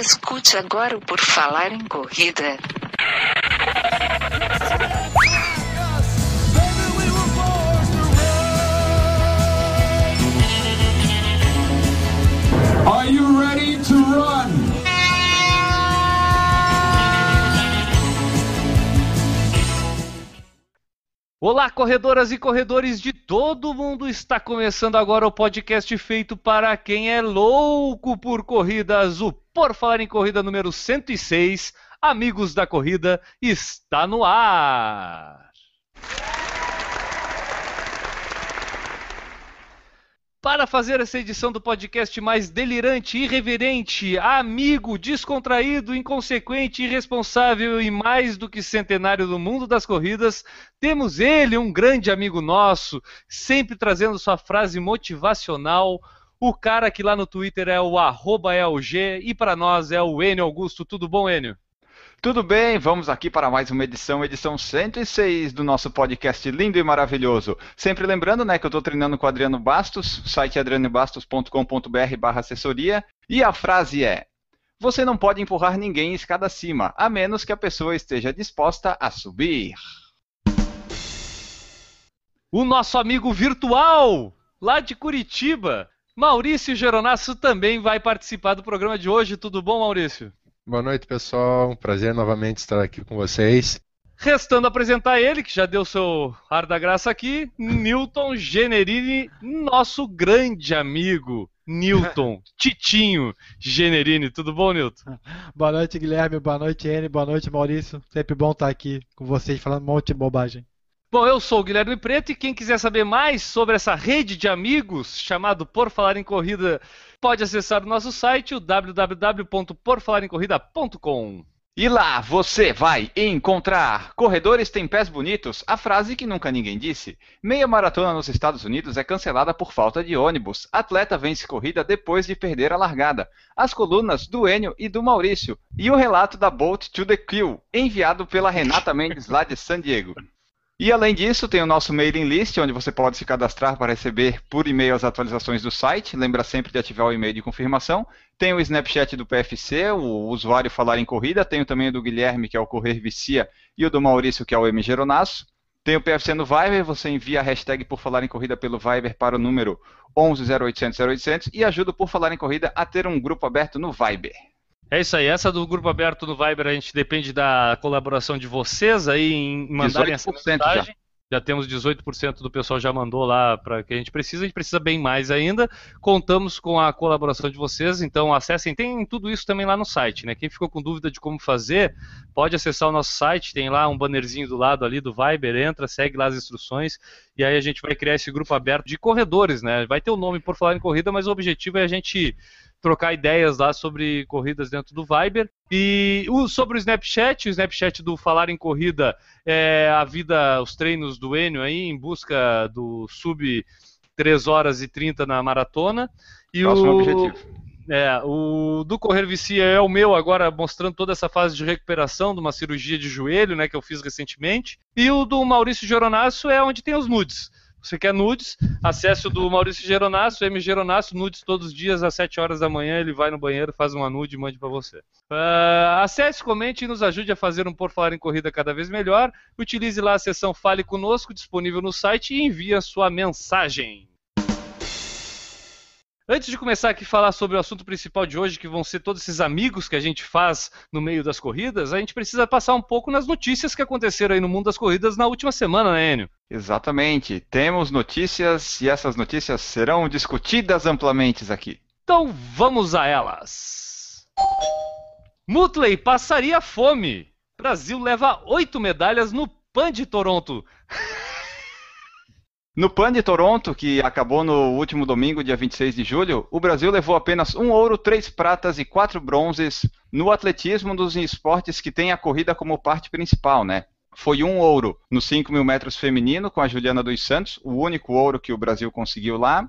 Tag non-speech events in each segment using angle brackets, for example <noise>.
Escute agora o Por Falar em Corrida. Are you ready to run? Olá, corredoras e corredores de todo mundo! Está começando agora o podcast feito para quem é louco por corridas. O Por Falar em Corrida número 106, Amigos da Corrida, está no ar! Para fazer essa edição do podcast mais delirante, irreverente, amigo, descontraído, inconsequente, irresponsável e mais do que centenário do mundo das corridas, temos ele, um grande amigo nosso, sempre trazendo sua frase motivacional, o cara que lá no Twitter é o arroba LG e para nós é o Enio Augusto. Tudo bom, Enio? Tudo bem, vamos aqui para mais uma edição, edição 106 do nosso podcast lindo e maravilhoso. Sempre lembrando, né, que eu estou treinando com o Adriano Bastos, site adrianobastos.com.br barra assessoria, e a frase é, você não pode empurrar ninguém escada acima, a menos que a pessoa esteja disposta a subir. O nosso amigo virtual, lá de Curitiba, Maurício Geronasso também vai participar do programa de hoje. Tudo bom, Maurício? Boa noite, pessoal. Um prazer novamente estar aqui com vocês. Restando apresentar ele, que já deu seu ar da graça aqui, Newton Generini, nosso grande amigo. Newton, <laughs> Titinho Generini. Tudo bom, Newton? Boa noite, Guilherme. Boa noite, N. Boa noite, Maurício. Sempre bom estar aqui com vocês falando um monte de bobagem. Bom, eu sou o Guilherme Preto e quem quiser saber mais sobre essa rede de amigos chamado Por Falar em Corrida pode acessar o nosso site, o www.porfalarencorrida.com. E lá você vai encontrar corredores têm pés bonitos, a frase que nunca ninguém disse. Meia maratona nos Estados Unidos é cancelada por falta de ônibus. Atleta vence corrida depois de perder a largada. As colunas do Enio e do Maurício. E o relato da Bolt to the Kill, enviado pela Renata Mendes lá de San Diego. E além disso, tem o nosso mailing list, onde você pode se cadastrar para receber por e-mail as atualizações do site. Lembra sempre de ativar o e-mail de confirmação. Tem o Snapchat do PFC, o usuário Falar em Corrida. Tem também o do Guilherme, que é o Correr Vicia, e o do Maurício, que é o M. Geronasso. Tem o PFC no Viber, você envia a hashtag por Falar em Corrida pelo Viber para o número 11 0800 0800 e ajuda o Por Falar em Corrida a ter um grupo aberto no Viber. É isso aí, essa do grupo aberto no Viber a gente depende da colaboração de vocês aí em mandarem essa mensagem. Já. já temos 18% do pessoal já mandou lá para que a gente precisa, a gente precisa bem mais ainda. Contamos com a colaboração de vocês, então acessem, tem tudo isso também lá no site, né? Quem ficou com dúvida de como fazer, pode acessar o nosso site, tem lá um bannerzinho do lado ali do Viber, entra, segue lá as instruções e aí a gente vai criar esse grupo aberto de corredores, né? Vai ter o um nome por falar em corrida, mas o objetivo é a gente trocar ideias lá sobre corridas dentro do Viber. E o, sobre o Snapchat, o Snapchat do Falar em Corrida é a vida, os treinos do Enio aí, em busca do sub 3 horas e 30 na maratona. E Próximo o, objetivo. É, o do Correr Vicia é o meu agora, mostrando toda essa fase de recuperação de uma cirurgia de joelho, né, que eu fiz recentemente. E o do Maurício Geronasso é onde tem os nudes. Você quer nudes? Acesse o do Maurício Geronasso, M Geronasso, nudes todos os dias às 7 horas da manhã. Ele vai no banheiro, faz uma nude e mande para você. Uh, acesse, comente e nos ajude a fazer um Por Falar em Corrida cada vez melhor. Utilize lá a seção Fale Conosco, disponível no site, e envie a sua mensagem. Antes de começar aqui a falar sobre o assunto principal de hoje, que vão ser todos esses amigos que a gente faz no meio das corridas, a gente precisa passar um pouco nas notícias que aconteceram aí no mundo das corridas na última semana, né, Enio? Exatamente. Temos notícias e essas notícias serão discutidas amplamente aqui. Então vamos a elas. Mutley passaria fome. Brasil leva oito medalhas no PAN de Toronto. <laughs> No PAN de Toronto, que acabou no último domingo, dia 26 de julho, o Brasil levou apenas um ouro, três pratas e quatro bronzes no atletismo dos esportes que tem a corrida como parte principal, né? Foi um ouro nos 5 mil metros feminino com a Juliana dos Santos, o único ouro que o Brasil conseguiu lá.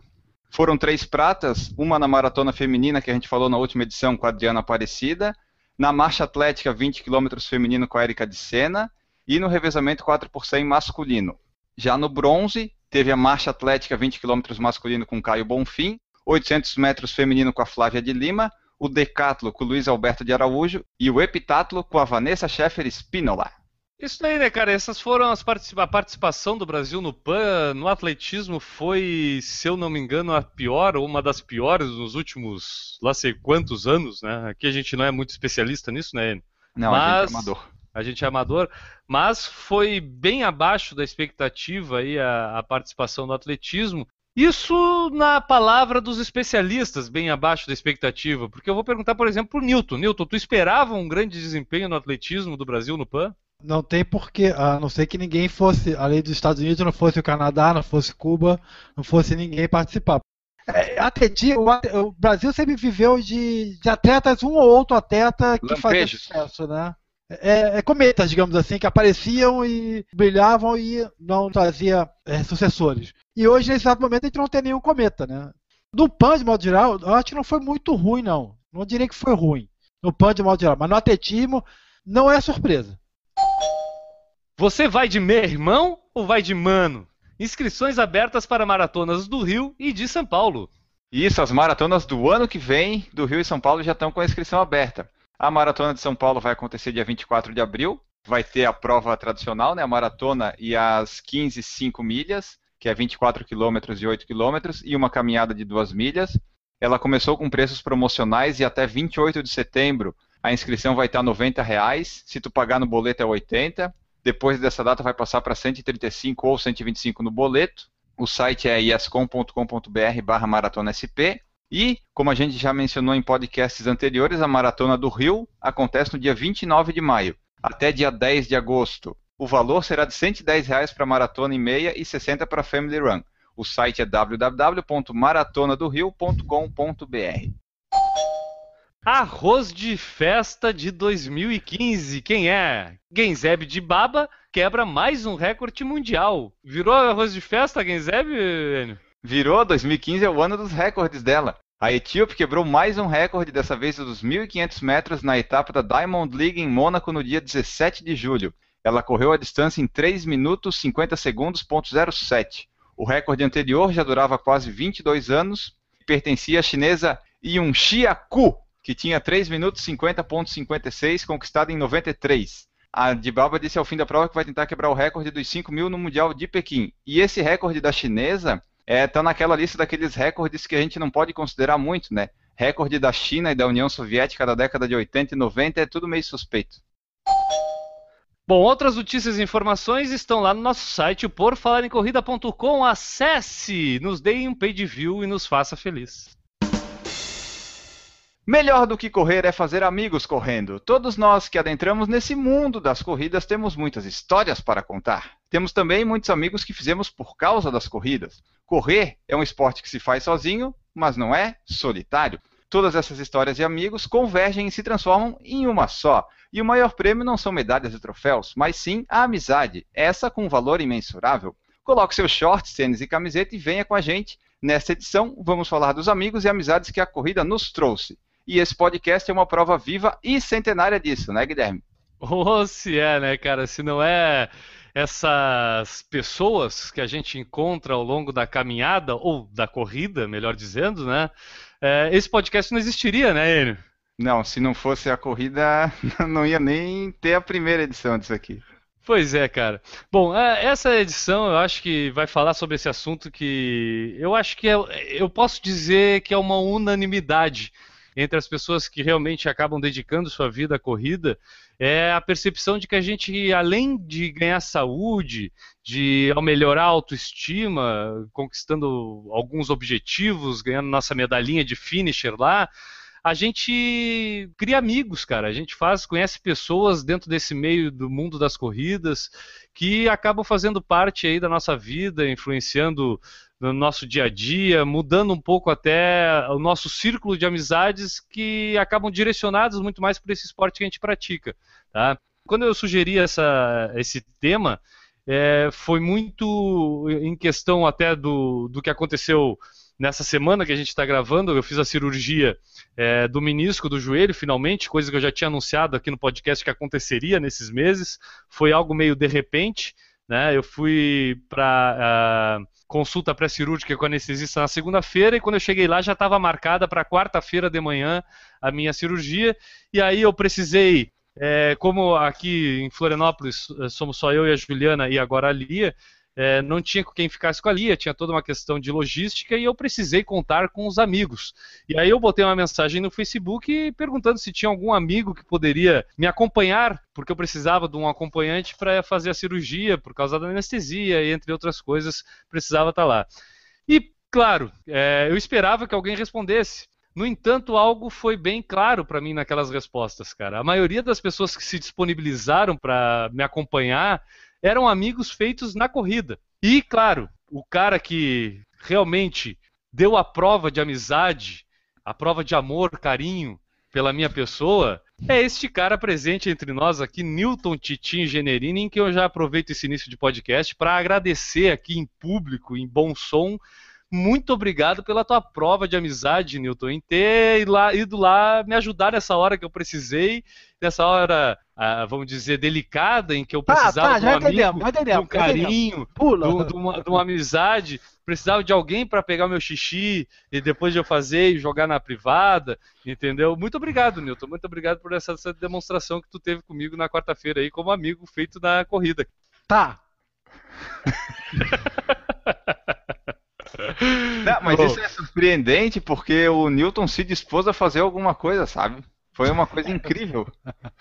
Foram três pratas, uma na maratona feminina que a gente falou na última edição com a Adriana Aparecida, na marcha atlética 20 km feminino com a Erika de Sena e no revezamento 4 por 100 masculino. Já no bronze, teve a marcha atlética 20 km masculino com Caio Bonfim, 800 metros feminino com a Flávia de Lima, o decatlo com o Luiz Alberto de Araújo e o epitatlo com a Vanessa Scheffer Spinola. Isso aí, né, cara? Essas foram as participa a participação do Brasil no PAN. No atletismo foi, se eu não me engano, a pior ou uma das piores nos últimos, lá sei quantos anos, né? Aqui a gente não é muito especialista nisso, né? Não, Mas... a gente é amador. A gente é amador, mas foi bem abaixo da expectativa aí a, a participação do atletismo. Isso na palavra dos especialistas, bem abaixo da expectativa. Porque eu vou perguntar, por exemplo, para o Newton. Newton, tu esperava um grande desempenho no atletismo do Brasil no PAN? Não tem porquê, a não ser que ninguém fosse, além dos Estados Unidos, não fosse o Canadá, não fosse Cuba, não fosse ninguém participar. É, atletismo, o Brasil sempre viveu de, de atletas, um ou outro atleta que Lampejos. fazia sucesso, né? É, é, cometas, digamos assim, que apareciam e brilhavam e não trazia é, sucessores. E hoje, nesse exato momento, a gente não tem nenhum cometa, né? No PAN, de modo geral, eu acho que não foi muito ruim, não. Não diria que foi ruim. No PAN, de modo geral. Mas no atletismo, não é surpresa. Você vai de meu irmão ou vai de mano? Inscrições abertas para maratonas do Rio e de São Paulo. Isso, as maratonas do ano que vem do Rio e São Paulo já estão com a inscrição aberta. A maratona de São Paulo vai acontecer dia 24 de abril. Vai ter a prova tradicional, né, a maratona e as 15 5 milhas, que é 24 quilômetros e 8 quilômetros, e uma caminhada de 2 milhas. Ela começou com preços promocionais e até 28 de setembro a inscrição vai estar 90 reais. Se tu pagar no boleto é 80. Depois dessa data vai passar para 135 ou 125 no boleto. O site é iascom.com.br barra maratona SP. E, como a gente já mencionou em podcasts anteriores, a Maratona do Rio acontece no dia 29 de maio, até dia 10 de agosto. O valor será de 110 reais para maratona e meia e 60 para Family Run. O site é www.maratonadorio.com.br. Arroz de festa de 2015. Quem é? Genzeb de Baba quebra mais um recorde mundial. Virou arroz de festa, Genzeb, Enio? Virou, 2015 é o ano dos recordes dela. A Etíope quebrou mais um recorde, dessa vez dos 1.500 metros na etapa da Diamond League em Mônaco no dia 17 de julho. Ela correu a distância em 3 minutos 50 segundos, ponto 07. O recorde anterior já durava quase 22 anos e pertencia à chinesa Yunxia Ku, que tinha 3 minutos 50.56, conquistado em 93. A Dibaba disse ao fim da prova que vai tentar quebrar o recorde dos 5 mil no Mundial de Pequim. E esse recorde da chinesa é, tá naquela lista daqueles recordes que a gente não pode considerar muito, né? Recorde da China e da União Soviética da década de 80 e 90 é tudo meio suspeito. Bom, outras notícias e informações estão lá no nosso site, porfalarencorrida.com. Acesse, nos dê um page view e nos faça feliz. Melhor do que correr é fazer amigos correndo. Todos nós que adentramos nesse mundo das corridas temos muitas histórias para contar. Temos também muitos amigos que fizemos por causa das corridas. Correr é um esporte que se faz sozinho, mas não é solitário. Todas essas histórias de amigos convergem e se transformam em uma só. E o maior prêmio não são medalhas e troféus, mas sim a amizade, essa com valor imensurável. Coloque seus shorts, tênis e camiseta e venha com a gente. Nesta edição, vamos falar dos amigos e amizades que a corrida nos trouxe. E esse podcast é uma prova viva e centenária disso, né, Guilherme? Oh, se é, né, cara? Se não é essas pessoas que a gente encontra ao longo da caminhada, ou da corrida, melhor dizendo, né? É, esse podcast não existiria, né, Enio? Não, se não fosse a corrida, <laughs> não ia nem ter a primeira edição disso aqui. Pois é, cara. Bom, é, essa edição eu acho que vai falar sobre esse assunto que eu acho que é, eu posso dizer que é uma unanimidade entre as pessoas que realmente acabam dedicando sua vida à corrida é a percepção de que a gente, além de ganhar saúde, de melhorar a autoestima, conquistando alguns objetivos, ganhando nossa medalhinha de finisher lá, a gente cria amigos, cara. A gente faz, conhece pessoas dentro desse meio do mundo das corridas que acabam fazendo parte aí da nossa vida, influenciando no nosso dia a dia, mudando um pouco até o nosso círculo de amizades que acabam direcionados muito mais para esse esporte que a gente pratica. Tá? Quando eu sugeri essa, esse tema, é, foi muito em questão até do, do que aconteceu nessa semana que a gente está gravando. Eu fiz a cirurgia é, do menisco do joelho, finalmente, coisa que eu já tinha anunciado aqui no podcast que aconteceria nesses meses. Foi algo meio de repente. Né? Eu fui para uh, consulta pré-cirúrgica com anestesista na segunda-feira e quando eu cheguei lá já estava marcada para quarta-feira de manhã a minha cirurgia e aí eu precisei é, como aqui em Florianópolis eh, somos só eu e a Juliana e agora a Lia, é, não tinha quem ficasse com a Lia, tinha toda uma questão de logística e eu precisei contar com os amigos. E aí eu botei uma mensagem no Facebook perguntando se tinha algum amigo que poderia me acompanhar, porque eu precisava de um acompanhante para fazer a cirurgia, por causa da anestesia e entre outras coisas, precisava estar tá lá. E, claro, é, eu esperava que alguém respondesse. No entanto, algo foi bem claro para mim naquelas respostas, cara. A maioria das pessoas que se disponibilizaram para me acompanhar eram amigos feitos na corrida. E, claro, o cara que realmente deu a prova de amizade, a prova de amor, carinho pela minha pessoa, é este cara presente entre nós aqui, Newton Titim Generini, em que eu já aproveito esse início de podcast para agradecer aqui em público, em bom som, muito obrigado pela tua prova de amizade, Newton, em ter ido lá me ajudar nessa hora que eu precisei, nessa hora, ah, vamos dizer, delicada, em que eu precisava tá, tá, de um amigo, entendemos, de um carinho, Pula. De, uma, de uma amizade, precisava de alguém para pegar o meu xixi e depois de eu fazer e jogar na privada, entendeu? Muito obrigado, Newton, muito obrigado por essa, essa demonstração que tu teve comigo na quarta-feira aí como amigo feito na corrida. Tá. <laughs> Não, mas isso é surpreendente porque o Newton se dispôs a fazer alguma coisa, sabe? Foi uma coisa incrível.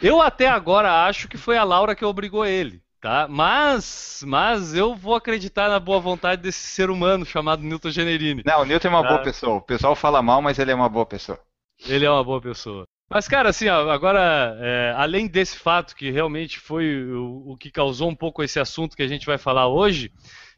Eu até agora acho que foi a Laura que obrigou ele, tá? Mas, mas eu vou acreditar na boa vontade desse ser humano chamado Newton Generini. Não, o Newton é uma boa pessoa. O pessoal fala mal, mas ele é uma boa pessoa. Ele é uma boa pessoa. Mas, cara, assim, ó, agora, é, além desse fato que realmente foi o, o que causou um pouco esse assunto que a gente vai falar hoje,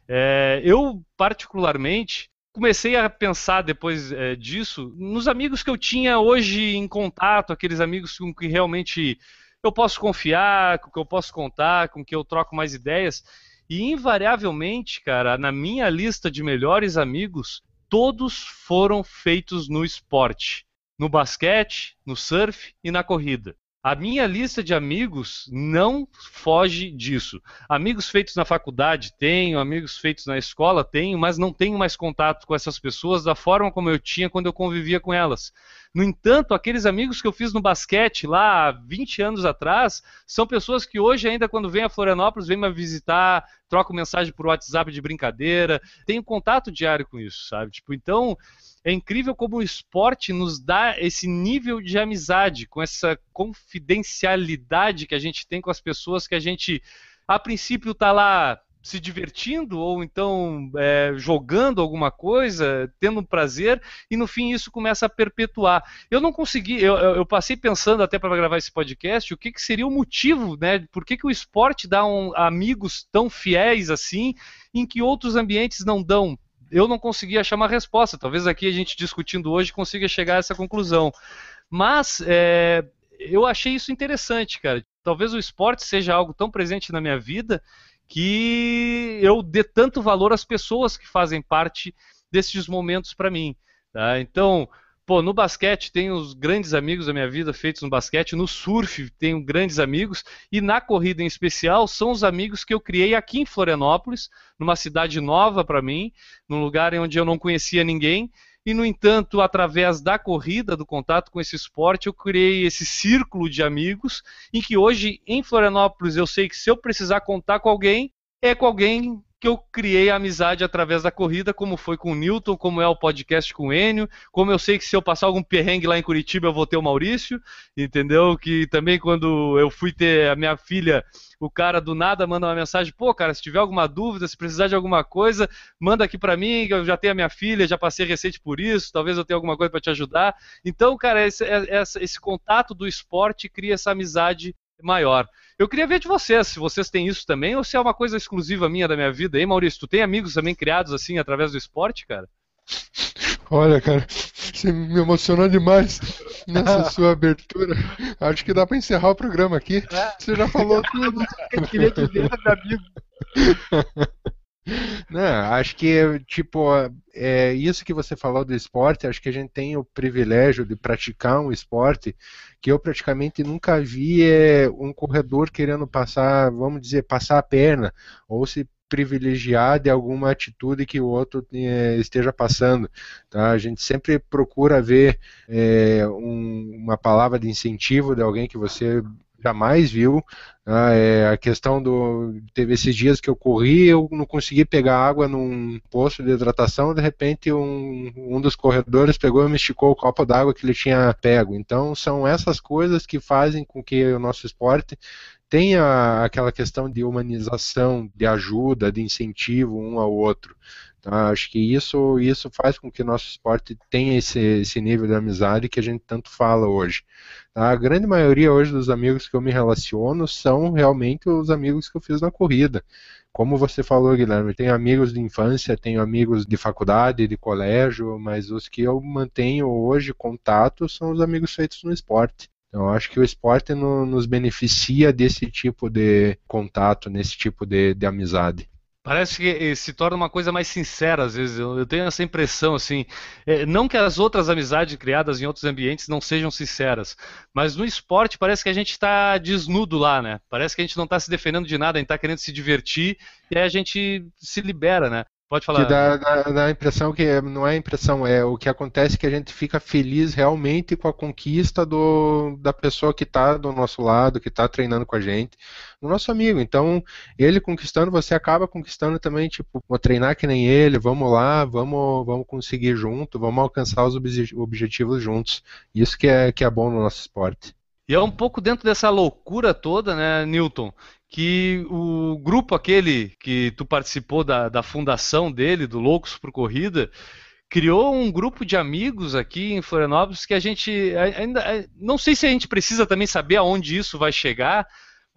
é, eu, particularmente, comecei a pensar depois é, disso nos amigos que eu tinha hoje em contato, aqueles amigos com que realmente eu posso confiar, com que eu posso contar, com que eu troco mais ideias. E invariavelmente, cara, na minha lista de melhores amigos, todos foram feitos no esporte, no basquete, no surf e na corrida. A minha lista de amigos não foge disso. Amigos feitos na faculdade tenho, amigos feitos na escola tenho, mas não tenho mais contato com essas pessoas da forma como eu tinha quando eu convivia com elas. No entanto, aqueles amigos que eu fiz no basquete lá 20 anos atrás, são pessoas que hoje ainda quando vêm a Florianópolis, vêm me visitar, trocam mensagem por WhatsApp de brincadeira, tenho contato diário com isso, sabe? Tipo, então, é incrível como o esporte nos dá esse nível de amizade, com essa confidencialidade que a gente tem com as pessoas que a gente, a princípio, está lá se divertindo ou então é, jogando alguma coisa, tendo um prazer, e no fim isso começa a perpetuar. Eu não consegui, eu, eu passei pensando até para gravar esse podcast, o que, que, seria o motivo, né? Por que, que o esporte dá um, amigos tão fiéis assim, em que outros ambientes não dão? Eu não consegui achar uma resposta. Talvez aqui a gente discutindo hoje consiga chegar a essa conclusão. Mas é, eu achei isso interessante, cara. Talvez o esporte seja algo tão presente na minha vida que eu dê tanto valor às pessoas que fazem parte desses momentos para mim. Tá? Então, Pô, no basquete tenho os grandes amigos da minha vida feitos no basquete, no surf tenho grandes amigos e na corrida em especial são os amigos que eu criei aqui em Florianópolis, numa cidade nova para mim, num lugar onde eu não conhecia ninguém. E, no entanto, através da corrida, do contato com esse esporte, eu criei esse círculo de amigos em que hoje, em Florianópolis, eu sei que se eu precisar contar com alguém, é com alguém que eu criei a amizade através da corrida, como foi com o Newton, como é o podcast com o Enio, como eu sei que se eu passar algum perrengue lá em Curitiba eu vou ter o Maurício, entendeu? Que também quando eu fui ter a minha filha, o cara do nada manda uma mensagem, pô, cara, se tiver alguma dúvida, se precisar de alguma coisa, manda aqui para mim, eu já tenho a minha filha, já passei recente por isso, talvez eu tenha alguma coisa para te ajudar. Então, cara, esse, esse, esse contato do esporte cria essa amizade maior. Eu queria ver de vocês, se vocês têm isso também, ou se é uma coisa exclusiva minha da minha vida. Hein, Maurício, tu tem amigos também criados assim através do esporte, cara? Olha, cara, você me emocionou demais nessa <laughs> sua abertura. Acho que dá para encerrar o programa aqui. É. Você já falou <laughs> tudo. Eu queria dizer, meu amigo. Não, acho que, tipo, é isso que você falou do esporte, acho que a gente tem o privilégio de praticar um esporte que eu praticamente nunca vi é, um corredor querendo passar, vamos dizer, passar a perna, ou se privilegiar de alguma atitude que o outro é, esteja passando. Tá? A gente sempre procura ver é, um, uma palavra de incentivo de alguém que você jamais viu. Ah, é, a questão do. Teve esses dias que eu corri, eu não consegui pegar água num posto de hidratação, de repente um, um dos corredores pegou e me esticou o copo d'água que ele tinha pego. Então são essas coisas que fazem com que o nosso esporte tenha aquela questão de humanização, de ajuda, de incentivo um ao outro. Tá? Acho que isso, isso faz com que nosso esporte tenha esse, esse nível de amizade que a gente tanto fala hoje. Tá? A grande maioria hoje dos amigos que eu me relaciono são realmente os amigos que eu fiz na corrida. Como você falou, Guilherme, tenho amigos de infância, tenho amigos de faculdade, de colégio, mas os que eu mantenho hoje contato são os amigos feitos no esporte. Então, acho que o esporte no, nos beneficia desse tipo de contato, nesse tipo de, de amizade. Parece que eh, se torna uma coisa mais sincera, às vezes. Eu, tenho essa impressão, assim. É, não que as outras amizades criadas em outros ambientes não sejam sinceras, mas no esporte parece que a gente está desnudo lá, né? Parece que a gente não está se defendendo de nada, a gente está querendo se divertir e aí a gente se libera, né? Pode falar. Que dá, dá, dá, a impressão que não é a impressão, é o que acontece é que a gente fica feliz realmente com a conquista do, da pessoa que está do nosso lado, que está treinando com a gente, o nosso amigo. Então, ele conquistando, você acaba conquistando também, tipo, vou treinar que nem ele, vamos lá, vamos, vamos conseguir junto, vamos alcançar os objetivos juntos. Isso que é, que é bom no nosso esporte. E é um pouco dentro dessa loucura toda, né, Newton, que o grupo aquele que tu participou da, da fundação dele, do Loucos por Corrida, criou um grupo de amigos aqui em Florianópolis que a gente ainda não sei se a gente precisa também saber aonde isso vai chegar,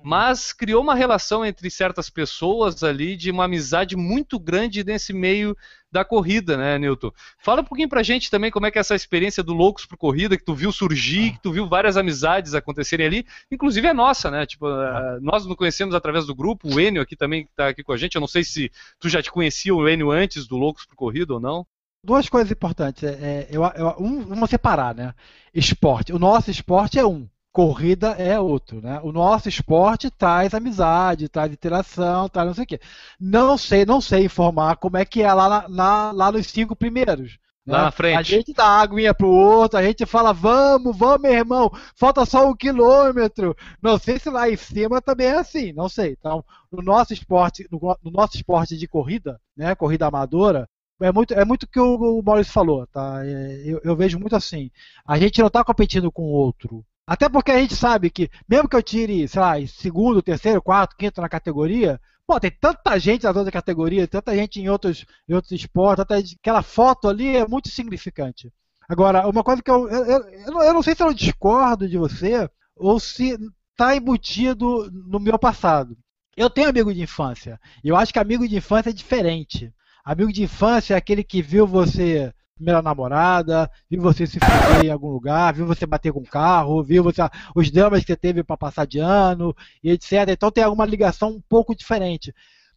mas criou uma relação entre certas pessoas ali de uma amizade muito grande nesse meio da corrida, né, Newton? Fala um pouquinho pra gente também como é que é essa experiência do Loucos por Corrida, que tu viu surgir, que tu viu várias amizades acontecerem ali, inclusive é nossa, né? Tipo, uh, nós nos conhecemos através do grupo, o Enio aqui também está aqui com a gente, eu não sei se tu já te conhecia o Enio antes do Loucos por Corrida ou não. Duas coisas importantes, é, é eu, eu, um, vamos separar, né? Esporte, o nosso esporte é um, corrida é outro, né? O nosso esporte traz amizade, traz interação, traz não sei o quê. Não sei, não sei informar como é que é lá, na, lá nos cinco primeiros. Lá né? na frente. A gente dá aguinha pro outro, a gente fala, vamos, vamos, meu irmão, falta só um quilômetro. Não sei se lá em cima também é assim, não sei. Então, no nosso esporte, no, no nosso esporte de corrida, né, corrida amadora, é muito, é muito que o, o Maurício falou, tá? É, eu, eu, vejo muito assim. A gente não está competindo com o outro. Até porque a gente sabe que, mesmo que eu tire, sei lá, segundo, terceiro, quarto, quinto na categoria, pô, tem tanta gente nas outras categorias, tanta gente em outros, em outros esportes, tanta, aquela foto ali é muito significante. Agora, uma coisa que eu, eu, eu, eu não sei se eu discordo de você ou se está embutido no meu passado. Eu tenho amigo de infância. E eu acho que amigo de infância é diferente. Amigo de infância é aquele que viu você primeira namorada, viu você se fuder em algum lugar, viu você bater com o carro, viu você, os dramas que você teve para passar de ano, e etc. Então tem alguma ligação um pouco diferente.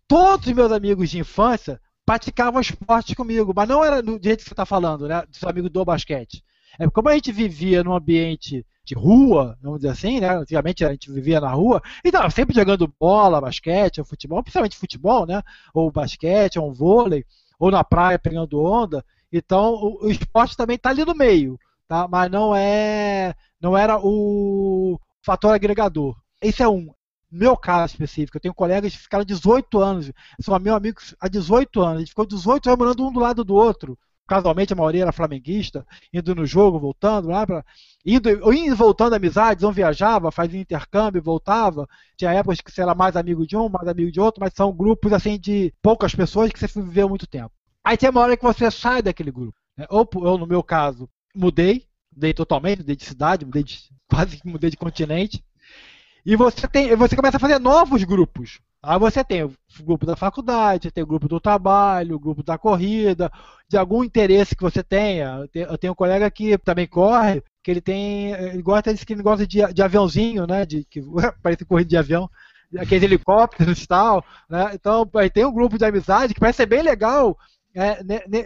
Todos os meus amigos de infância praticavam esporte comigo, mas não era do jeito que você está falando, né? Seu amigo do basquete. É como a gente vivia num ambiente de rua, vamos dizer assim, né? Antigamente a gente vivia na rua, então sempre jogando bola, basquete, futebol, principalmente futebol, né? Ou basquete, ou um vôlei, ou na praia pegando onda. Então o, o esporte também está ali no meio, tá? mas não é não era o fator agregador. Esse é um. Meu caso específico, eu tenho colegas que ficaram 18 anos, são meus amigos há 18 anos, a gente ficou 18 anos morando um do lado do outro. Casualmente a maioria era flamenguista, indo no jogo, voltando lá para indo, indo voltando amizades, um viajava, fazia intercâmbio, voltava. Tinha épocas que você era mais amigo de um, mais amigo de outro, mas são grupos assim de poucas pessoas que você viveu muito tempo. Aí tem uma hora que você sai daquele grupo. Né? Ou eu, no meu caso, mudei, mudei totalmente, mudei de cidade, mudei de, <laughs> quase que mudei de continente. E você tem, você começa a fazer novos grupos. Aí você tem o grupo da faculdade, tem o grupo do trabalho, o grupo da corrida, de algum interesse que você tenha. Eu tenho um colega que também corre, que ele tem. Ele gosta, ele gosta de, de aviãozinho, né? De, que <laughs> parece corrida de avião aqueles helicópteros e tal, né? Então tem um grupo de amizade que parece ser bem legal é,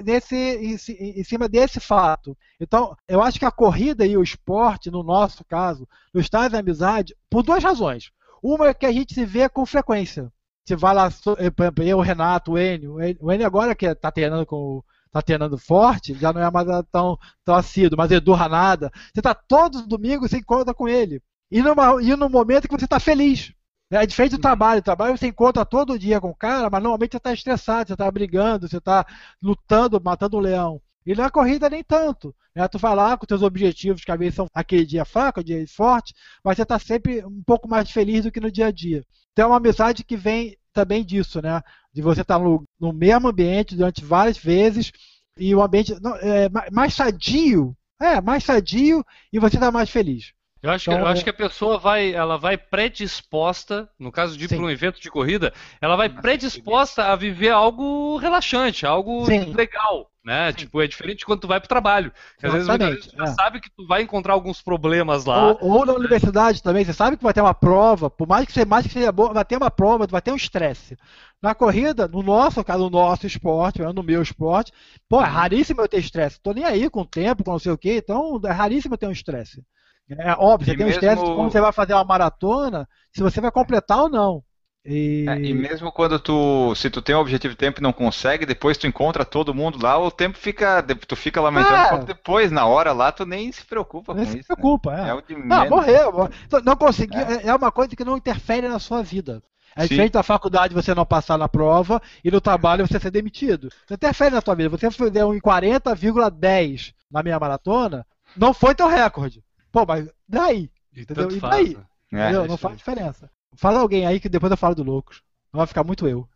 nesse, em, cima desse fato. Então, eu acho que a corrida e o esporte, no nosso caso, nos traz amizade por duas razões. Uma é que a gente se vê com frequência. Você vai lá, eh, eu, o Renato, o Enio, o Enio agora que está treinando com tá treinando forte, já não é mais tão, tão assíduo, mas Edu Ranada, você está todos os domingos, você encontra com ele. E, numa, e no momento que você está feliz. É diferente do trabalho. O trabalho você encontra todo dia com o cara, mas normalmente você está estressado, você está brigando, você está lutando, matando um leão. E na corrida nem tanto. Né? Tu vai lá com seus objetivos, que às vezes são aquele dia fraco, dia forte, mas você está sempre um pouco mais feliz do que no dia a dia. Então é uma amizade que vem também disso, né? De você estar tá no, no, mesmo ambiente durante várias vezes e o ambiente não, é, mais sadio, é, mais sadio e você está mais feliz. Eu acho, então, que, eu acho é que a pessoa vai, ela vai predisposta, no caso de ir para um evento de corrida, ela vai predisposta a viver algo relaxante, algo Sim. legal, né? Sim. Tipo, é diferente quando tu vai para o trabalho. Às vezes, tu é. sabe que tu vai encontrar alguns problemas lá. Ou, ou, na universidade também, você sabe que vai ter uma prova, por mais que você mais que seja boa, vai ter uma prova, vai ter um estresse. Na corrida, no nosso caso, no nosso esporte, no meu esporte, pô, é raríssimo eu ter estresse. Tô nem aí com o tempo, com não sei o quê, então é raríssimo eu ter um estresse. É óbvio, você e tem mesmo... um estresse de como você vai fazer uma maratona, se você vai completar ou não. E... É, e... mesmo quando tu, se tu tem um objetivo de tempo e não consegue, depois tu encontra todo mundo lá, o tempo fica, tu fica lamentando, é. depois na hora lá tu nem se preocupa nem com se isso. Se né? preocupa, né? é. é o de não, morreu. Não conseguiu, é. é uma coisa que não interfere na sua vida. É diferente da faculdade você não passar na prova e no trabalho você ser demitido. Não interfere na sua vida. Você fizer um 40,10 na minha maratona, não foi teu recorde. Pô, mas daí? Entendeu? E daí? É, entendeu? Não faz diferença. Fala alguém aí que depois eu falo do Loucos. Não vai ficar muito eu.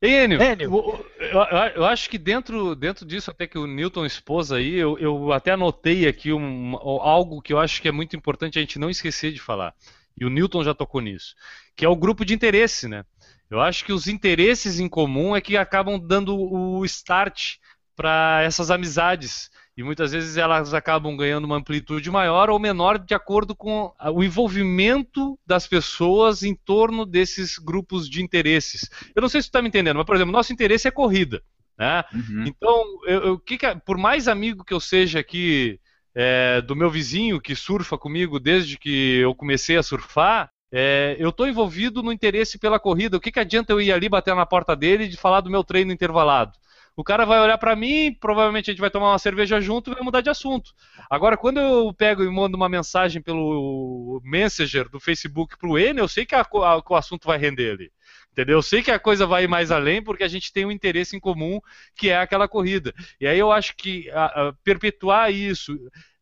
Enio, Enio. Eu, eu, eu, acho que dentro, dentro disso, até que o Newton expôs aí, eu, eu até anotei aqui um, algo que eu acho que é muito importante a gente não esquecer de falar. E o Newton já tocou nisso. Que é o grupo de interesse, né? Eu acho que os interesses em comum é que acabam dando o start para essas amizades e muitas vezes elas acabam ganhando uma amplitude maior ou menor de acordo com o envolvimento das pessoas em torno desses grupos de interesses. Eu não sei se você está me entendendo, mas, por exemplo, nosso interesse é corrida. Né? Uhum. Então, eu, eu, que que, por mais amigo que eu seja aqui é, do meu vizinho que surfa comigo desde que eu comecei a surfar, é, eu estou envolvido no interesse pela corrida. O que, que adianta eu ir ali bater na porta dele e falar do meu treino intervalado? O cara vai olhar para mim, provavelmente a gente vai tomar uma cerveja junto e vai mudar de assunto. Agora, quando eu pego e mando uma mensagem pelo Messenger do Facebook pro N, eu sei que, a, a, que o assunto vai render ali. Entendeu? Eu sei que a coisa vai mais além porque a gente tem um interesse em comum que é aquela corrida. E aí eu acho que a, perpetuar isso,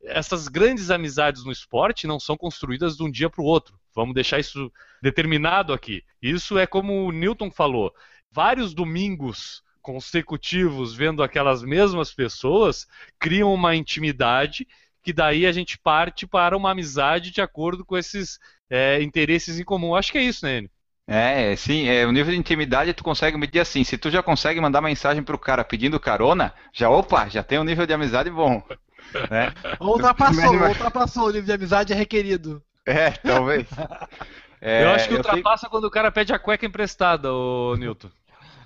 essas grandes amizades no esporte não são construídas de um dia para o outro. Vamos deixar isso determinado aqui. Isso é como o Newton falou: vários domingos consecutivos vendo aquelas mesmas pessoas criam uma intimidade que daí a gente parte para uma amizade de acordo com esses é, interesses em comum. Acho que é isso, né, Enio? É, sim, é, o nível de intimidade tu consegue medir assim. Se tu já consegue mandar mensagem pro cara pedindo carona, já opa, já tem um nível de amizade bom. Né? Ou <laughs> ultrapassou, <laughs> ou ultrapassou o nível de amizade requerido. É, talvez. É, eu acho que ultrapassa fico... quando o cara pede a cueca emprestada, ô Nilton.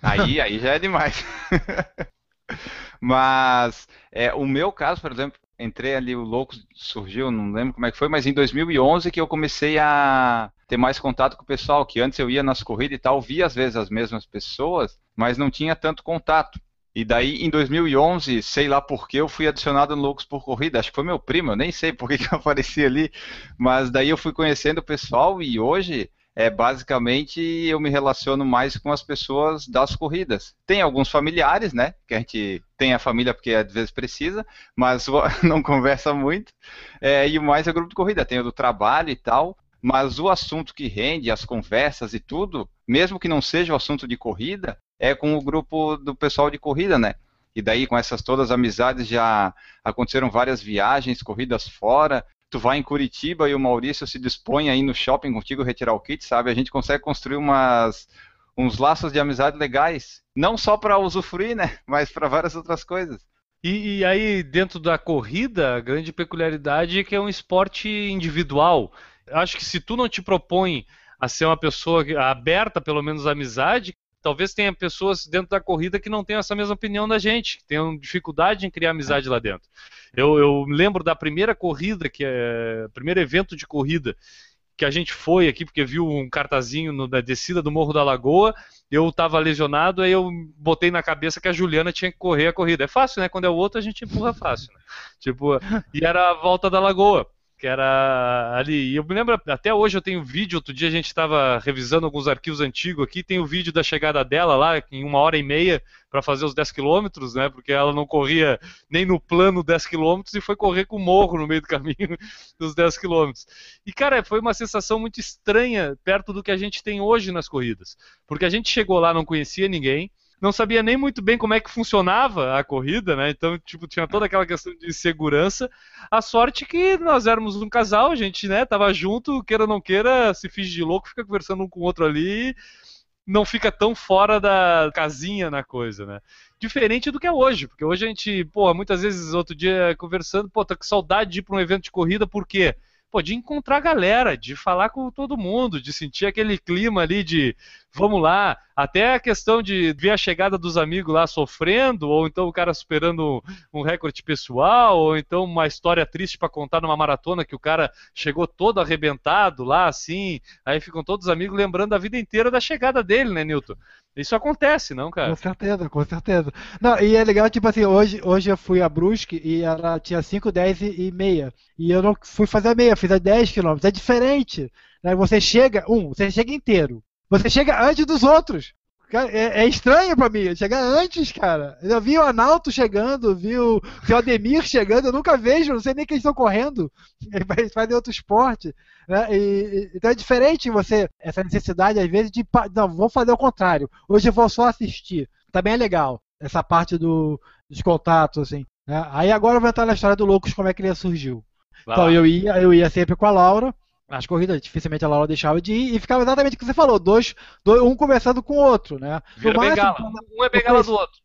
Aí, aí já é demais. <laughs> mas é, o meu caso, por exemplo, entrei ali, o louco surgiu, não lembro como é que foi, mas em 2011 que eu comecei a ter mais contato com o pessoal, que antes eu ia nas corridas e tal, via às vezes as mesmas pessoas, mas não tinha tanto contato. E daí, em 2011, sei lá por que, eu fui adicionado no Loucos por Corrida. Acho que foi meu primo, eu nem sei por que, que eu <laughs> apareci ali. Mas daí eu fui conhecendo o pessoal e hoje é basicamente eu me relaciono mais com as pessoas das corridas. Tem alguns familiares, né? Que a gente tem a família porque às vezes precisa, mas <laughs> não conversa muito. É, e o mais é o grupo de corrida. Tem o do trabalho e tal. Mas o assunto que rende, as conversas e tudo, mesmo que não seja o assunto de corrida, é com o grupo do pessoal de corrida, né? E daí, com essas todas as amizades, já aconteceram várias viagens, corridas fora, tu vai em Curitiba e o Maurício se dispõe aí no shopping contigo retirar o kit, sabe? A gente consegue construir umas, uns laços de amizade legais, não só para usufruir, né? <laughs> Mas para várias outras coisas. E, e, aí, dentro da corrida, a grande peculiaridade é que é um esporte individual. Acho que se tu não te propõe a ser uma pessoa aberta, pelo menos à amizade, talvez tenha pessoas dentro da corrida que não tenham essa mesma opinião da gente, que tenham dificuldade em criar amizade lá dentro. Eu, eu lembro da primeira corrida, que é primeiro evento de corrida que a gente foi aqui, porque viu um cartazinho no, na descida do Morro da Lagoa, eu estava lesionado, aí eu botei na cabeça que a Juliana tinha que correr a corrida. É fácil, né? Quando é o outro, a gente empurra fácil. Né? Tipo, e era a volta da Lagoa que era ali. E eu me lembro, até hoje eu tenho vídeo, outro dia a gente estava revisando alguns arquivos antigos aqui, tem o vídeo da chegada dela lá, em uma hora e meia, para fazer os 10 quilômetros, né? Porque ela não corria nem no plano 10 quilômetros e foi correr com morro no meio do caminho <laughs> dos 10 quilômetros. E, cara, foi uma sensação muito estranha perto do que a gente tem hoje nas corridas. Porque a gente chegou lá, não conhecia ninguém, não sabia nem muito bem como é que funcionava a corrida, né? Então, tipo, tinha toda aquela questão de segurança. A sorte que nós éramos um casal, a gente, né, tava junto, queira ou não queira, se finge de louco, fica conversando um com o outro ali, não fica tão fora da casinha na coisa, né? Diferente do que é hoje, porque hoje a gente, pô, muitas vezes, outro dia conversando, pô, tá com saudade de ir para um evento de corrida, por quê? pô, de encontrar a galera, de falar com todo mundo, de sentir aquele clima ali de vamos lá, até a questão de ver a chegada dos amigos lá sofrendo, ou então o cara superando um, recorde pessoal, ou então uma história triste para contar numa maratona que o cara chegou todo arrebentado lá, assim, aí ficam todos os amigos lembrando a vida inteira da chegada dele, né, Newton? Isso acontece, não, cara? Com certeza, com certeza. Não, e é legal, tipo assim, hoje, hoje eu fui a Brusque e ela tinha 5, 10 e, meia. E eu não fui fazer a meia, fiz a 10 quilômetros. É diferente. Né? Você chega, um, você chega inteiro. Você chega antes dos outros. É, é, estranho pra mim, chegar antes, cara. Eu vi o Analto chegando, vi o, o Ademir chegando, eu nunca vejo, não sei nem que eles estão correndo. <laughs> Eles fazem outro esporte. Né? E, e, então é diferente você, essa necessidade, às vezes, de. Não, vou fazer o contrário. Hoje eu vou só assistir. Também é legal, essa parte do, dos contatos, assim. Né? Aí agora eu vou entrar na história do Loucos, como é que ele surgiu. Vai então lá. eu ia, eu ia sempre com a Laura as corridas, dificilmente a Laura deixava de ir e ficava exatamente o que você falou, dois, dois um conversando com o outro, né? Vira bengala. Um é bengala conheci, do outro.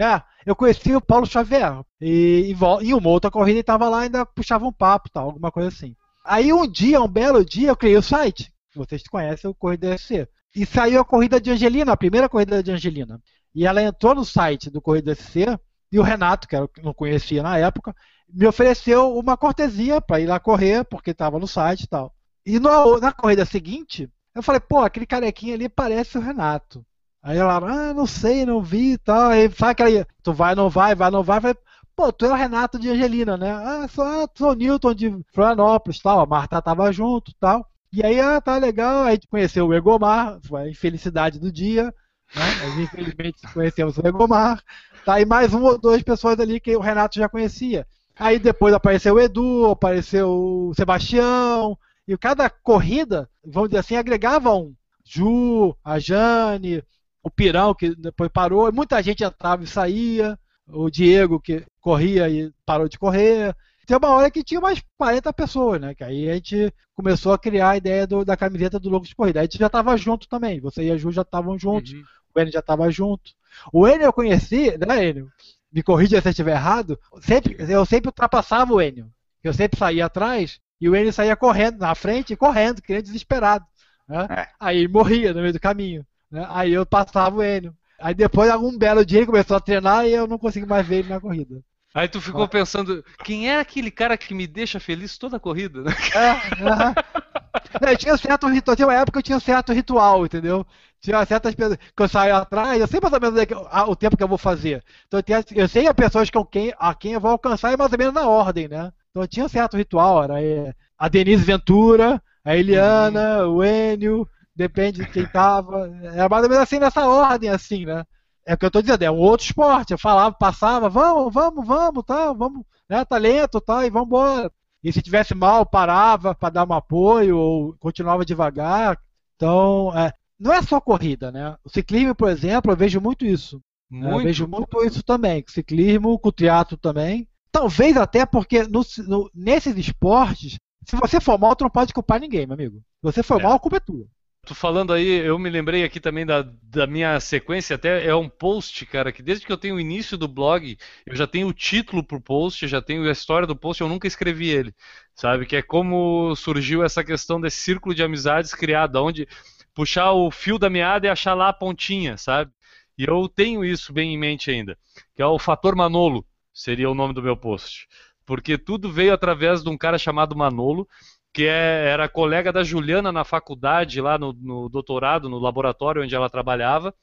É, eu conheci o Paulo Xavier e, e, em uma outra corrida ele estava lá e ainda puxava um papo, tal, alguma coisa assim. Aí um dia, um belo dia, eu criei o site, vocês conhecem o Corrida SC, e saiu a corrida de Angelina, a primeira corrida de Angelina. E ela entrou no site do Corrida SC e o Renato, que eu não conhecia na época, me ofereceu uma cortesia para ir lá correr, porque estava no site e tal. E no, na corrida seguinte, eu falei, pô, aquele carequinho ali parece o Renato. Aí ela, ah, não sei, não vi e tal. Aí sabe aquela, tu vai, não vai, vai, não vai. Falei, pô, tu é o Renato de Angelina, né? Ah, sou, sou o Newton de Florianópolis tal. A Marta tava junto tal. E aí, ah, tá legal. Aí conheceu o Egomar, a infelicidade do dia. Né? Infelizmente <laughs> conhecemos o Egomar. Tá, e mais uma ou duas pessoas ali que o Renato já conhecia. Aí depois apareceu o Edu, apareceu o Sebastião, e cada corrida, vamos dizer assim, agregava um. Ju, a Jane, o Pirão, que depois parou, muita gente entrava e saía, o Diego, que corria e parou de correr. Tem uma hora que tinha umas 40 pessoas, né? Que aí a gente começou a criar a ideia do, da camiseta do Louco de Corrida. Aí a gente já estava junto também. Você e a Ju já estavam juntos. Uhum. O Enio já estava junto. O Enio eu conheci, né, Enio? Me corrija se eu estiver errado. Sempre, eu sempre ultrapassava o Enio. Eu sempre saía atrás e o Enio saía correndo na frente, correndo, querendo desesperado. Né? É. Aí ele morria no meio do caminho. Né? Aí eu passava o Enio. Aí depois, algum belo dia, ele começou a treinar e eu não consegui mais ver ele na corrida. Aí tu ficou pensando, quem é aquele cara que me deixa feliz toda a corrida? Né? É, não, tinha certo ritual, tinha uma época que eu tinha certo ritual, entendeu? Tinha certas pessoas que eu saio atrás, eu sei mais ou menos o tempo que eu vou fazer. Então eu, tinha, eu sei as pessoas que eu, quem, a quem eu vou alcançar é mais ou menos na ordem, né? Então tinha um certo ritual, era é, a Denise Ventura, a Eliana, uhum. o Enio, depende de quem tava. Era mais ou menos assim nessa ordem, assim, né? É o que eu tô dizendo, é um outro esporte. Eu falava, passava, vamos, vamos, vamos, tá, vamos, né, talento, tá, e vamos embora. E se tivesse mal, parava para dar um apoio ou continuava devagar. Então, é, não é só corrida, né? O ciclismo, por exemplo, eu vejo muito isso. Muito. Eu vejo muito isso também. O ciclismo, com o teatro também. Talvez até porque no, no, nesses esportes, se você for mal, tu não pode culpar ninguém, meu amigo. Se você for é. mal, a culpa é tua. Tu falando aí, eu me lembrei aqui também da, da minha sequência, até é um post, cara, que desde que eu tenho o início do blog, eu já tenho o título pro post, já tenho a história do post, eu nunca escrevi ele, sabe? Que é como surgiu essa questão desse círculo de amizades criado, onde puxar o fio da meada e achar lá a pontinha, sabe? E eu tenho isso bem em mente ainda, que é o fator Manolo, seria o nome do meu post. Porque tudo veio através de um cara chamado Manolo, que é, era colega da Juliana na faculdade, lá no, no, doutorado, no laboratório onde ela trabalhava.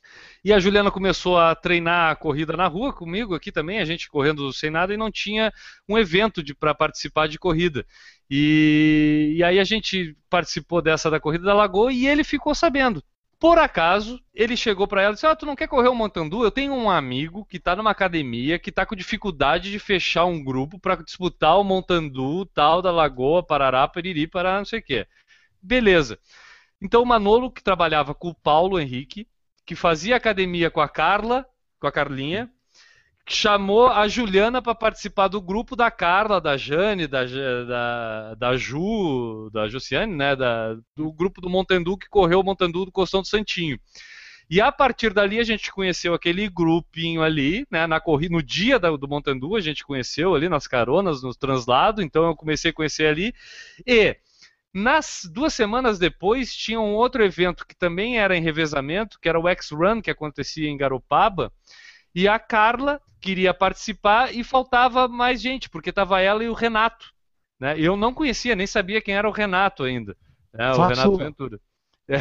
E a Juliana começou a treinar a corrida na rua comigo aqui também, a gente correndo sem nada, e não tinha um evento para participar de corrida. E, e aí a gente participou dessa da corrida da Lagoa e ele ficou sabendo. Por acaso, ele chegou para ela e disse: Ah, tu não quer correr o Montandu? Eu tenho um amigo que está numa academia que está com dificuldade de fechar um grupo para disputar o Montandu, tal, da Lagoa, Parará, Periri, para não sei o quê. Beleza. Então o Manolo, que trabalhava com o Paulo Henrique, que fazia academia com a Carla, com a Carlinha, chamou a Juliana para participar do grupo da Carla, da Jane, da, da, da Ju, da Jussiane, né, da, do grupo do Montandu que correu o Montandu do Costão do Santinho. E a partir dali a gente conheceu aquele grupinho ali, né, na corrida, no dia da, do Montandu a gente conheceu ali nas caronas, no translado, então eu comecei a conhecer ali. E nas duas semanas depois tinha um outro evento que também era em revezamento, que era o X-Run, que acontecia em Garopaba, e a Carla queria participar e faltava mais gente, porque estava ela e o Renato. Né? Eu não conhecia, nem sabia quem era o Renato ainda. Né? O Renato Ventura. <laughs> É,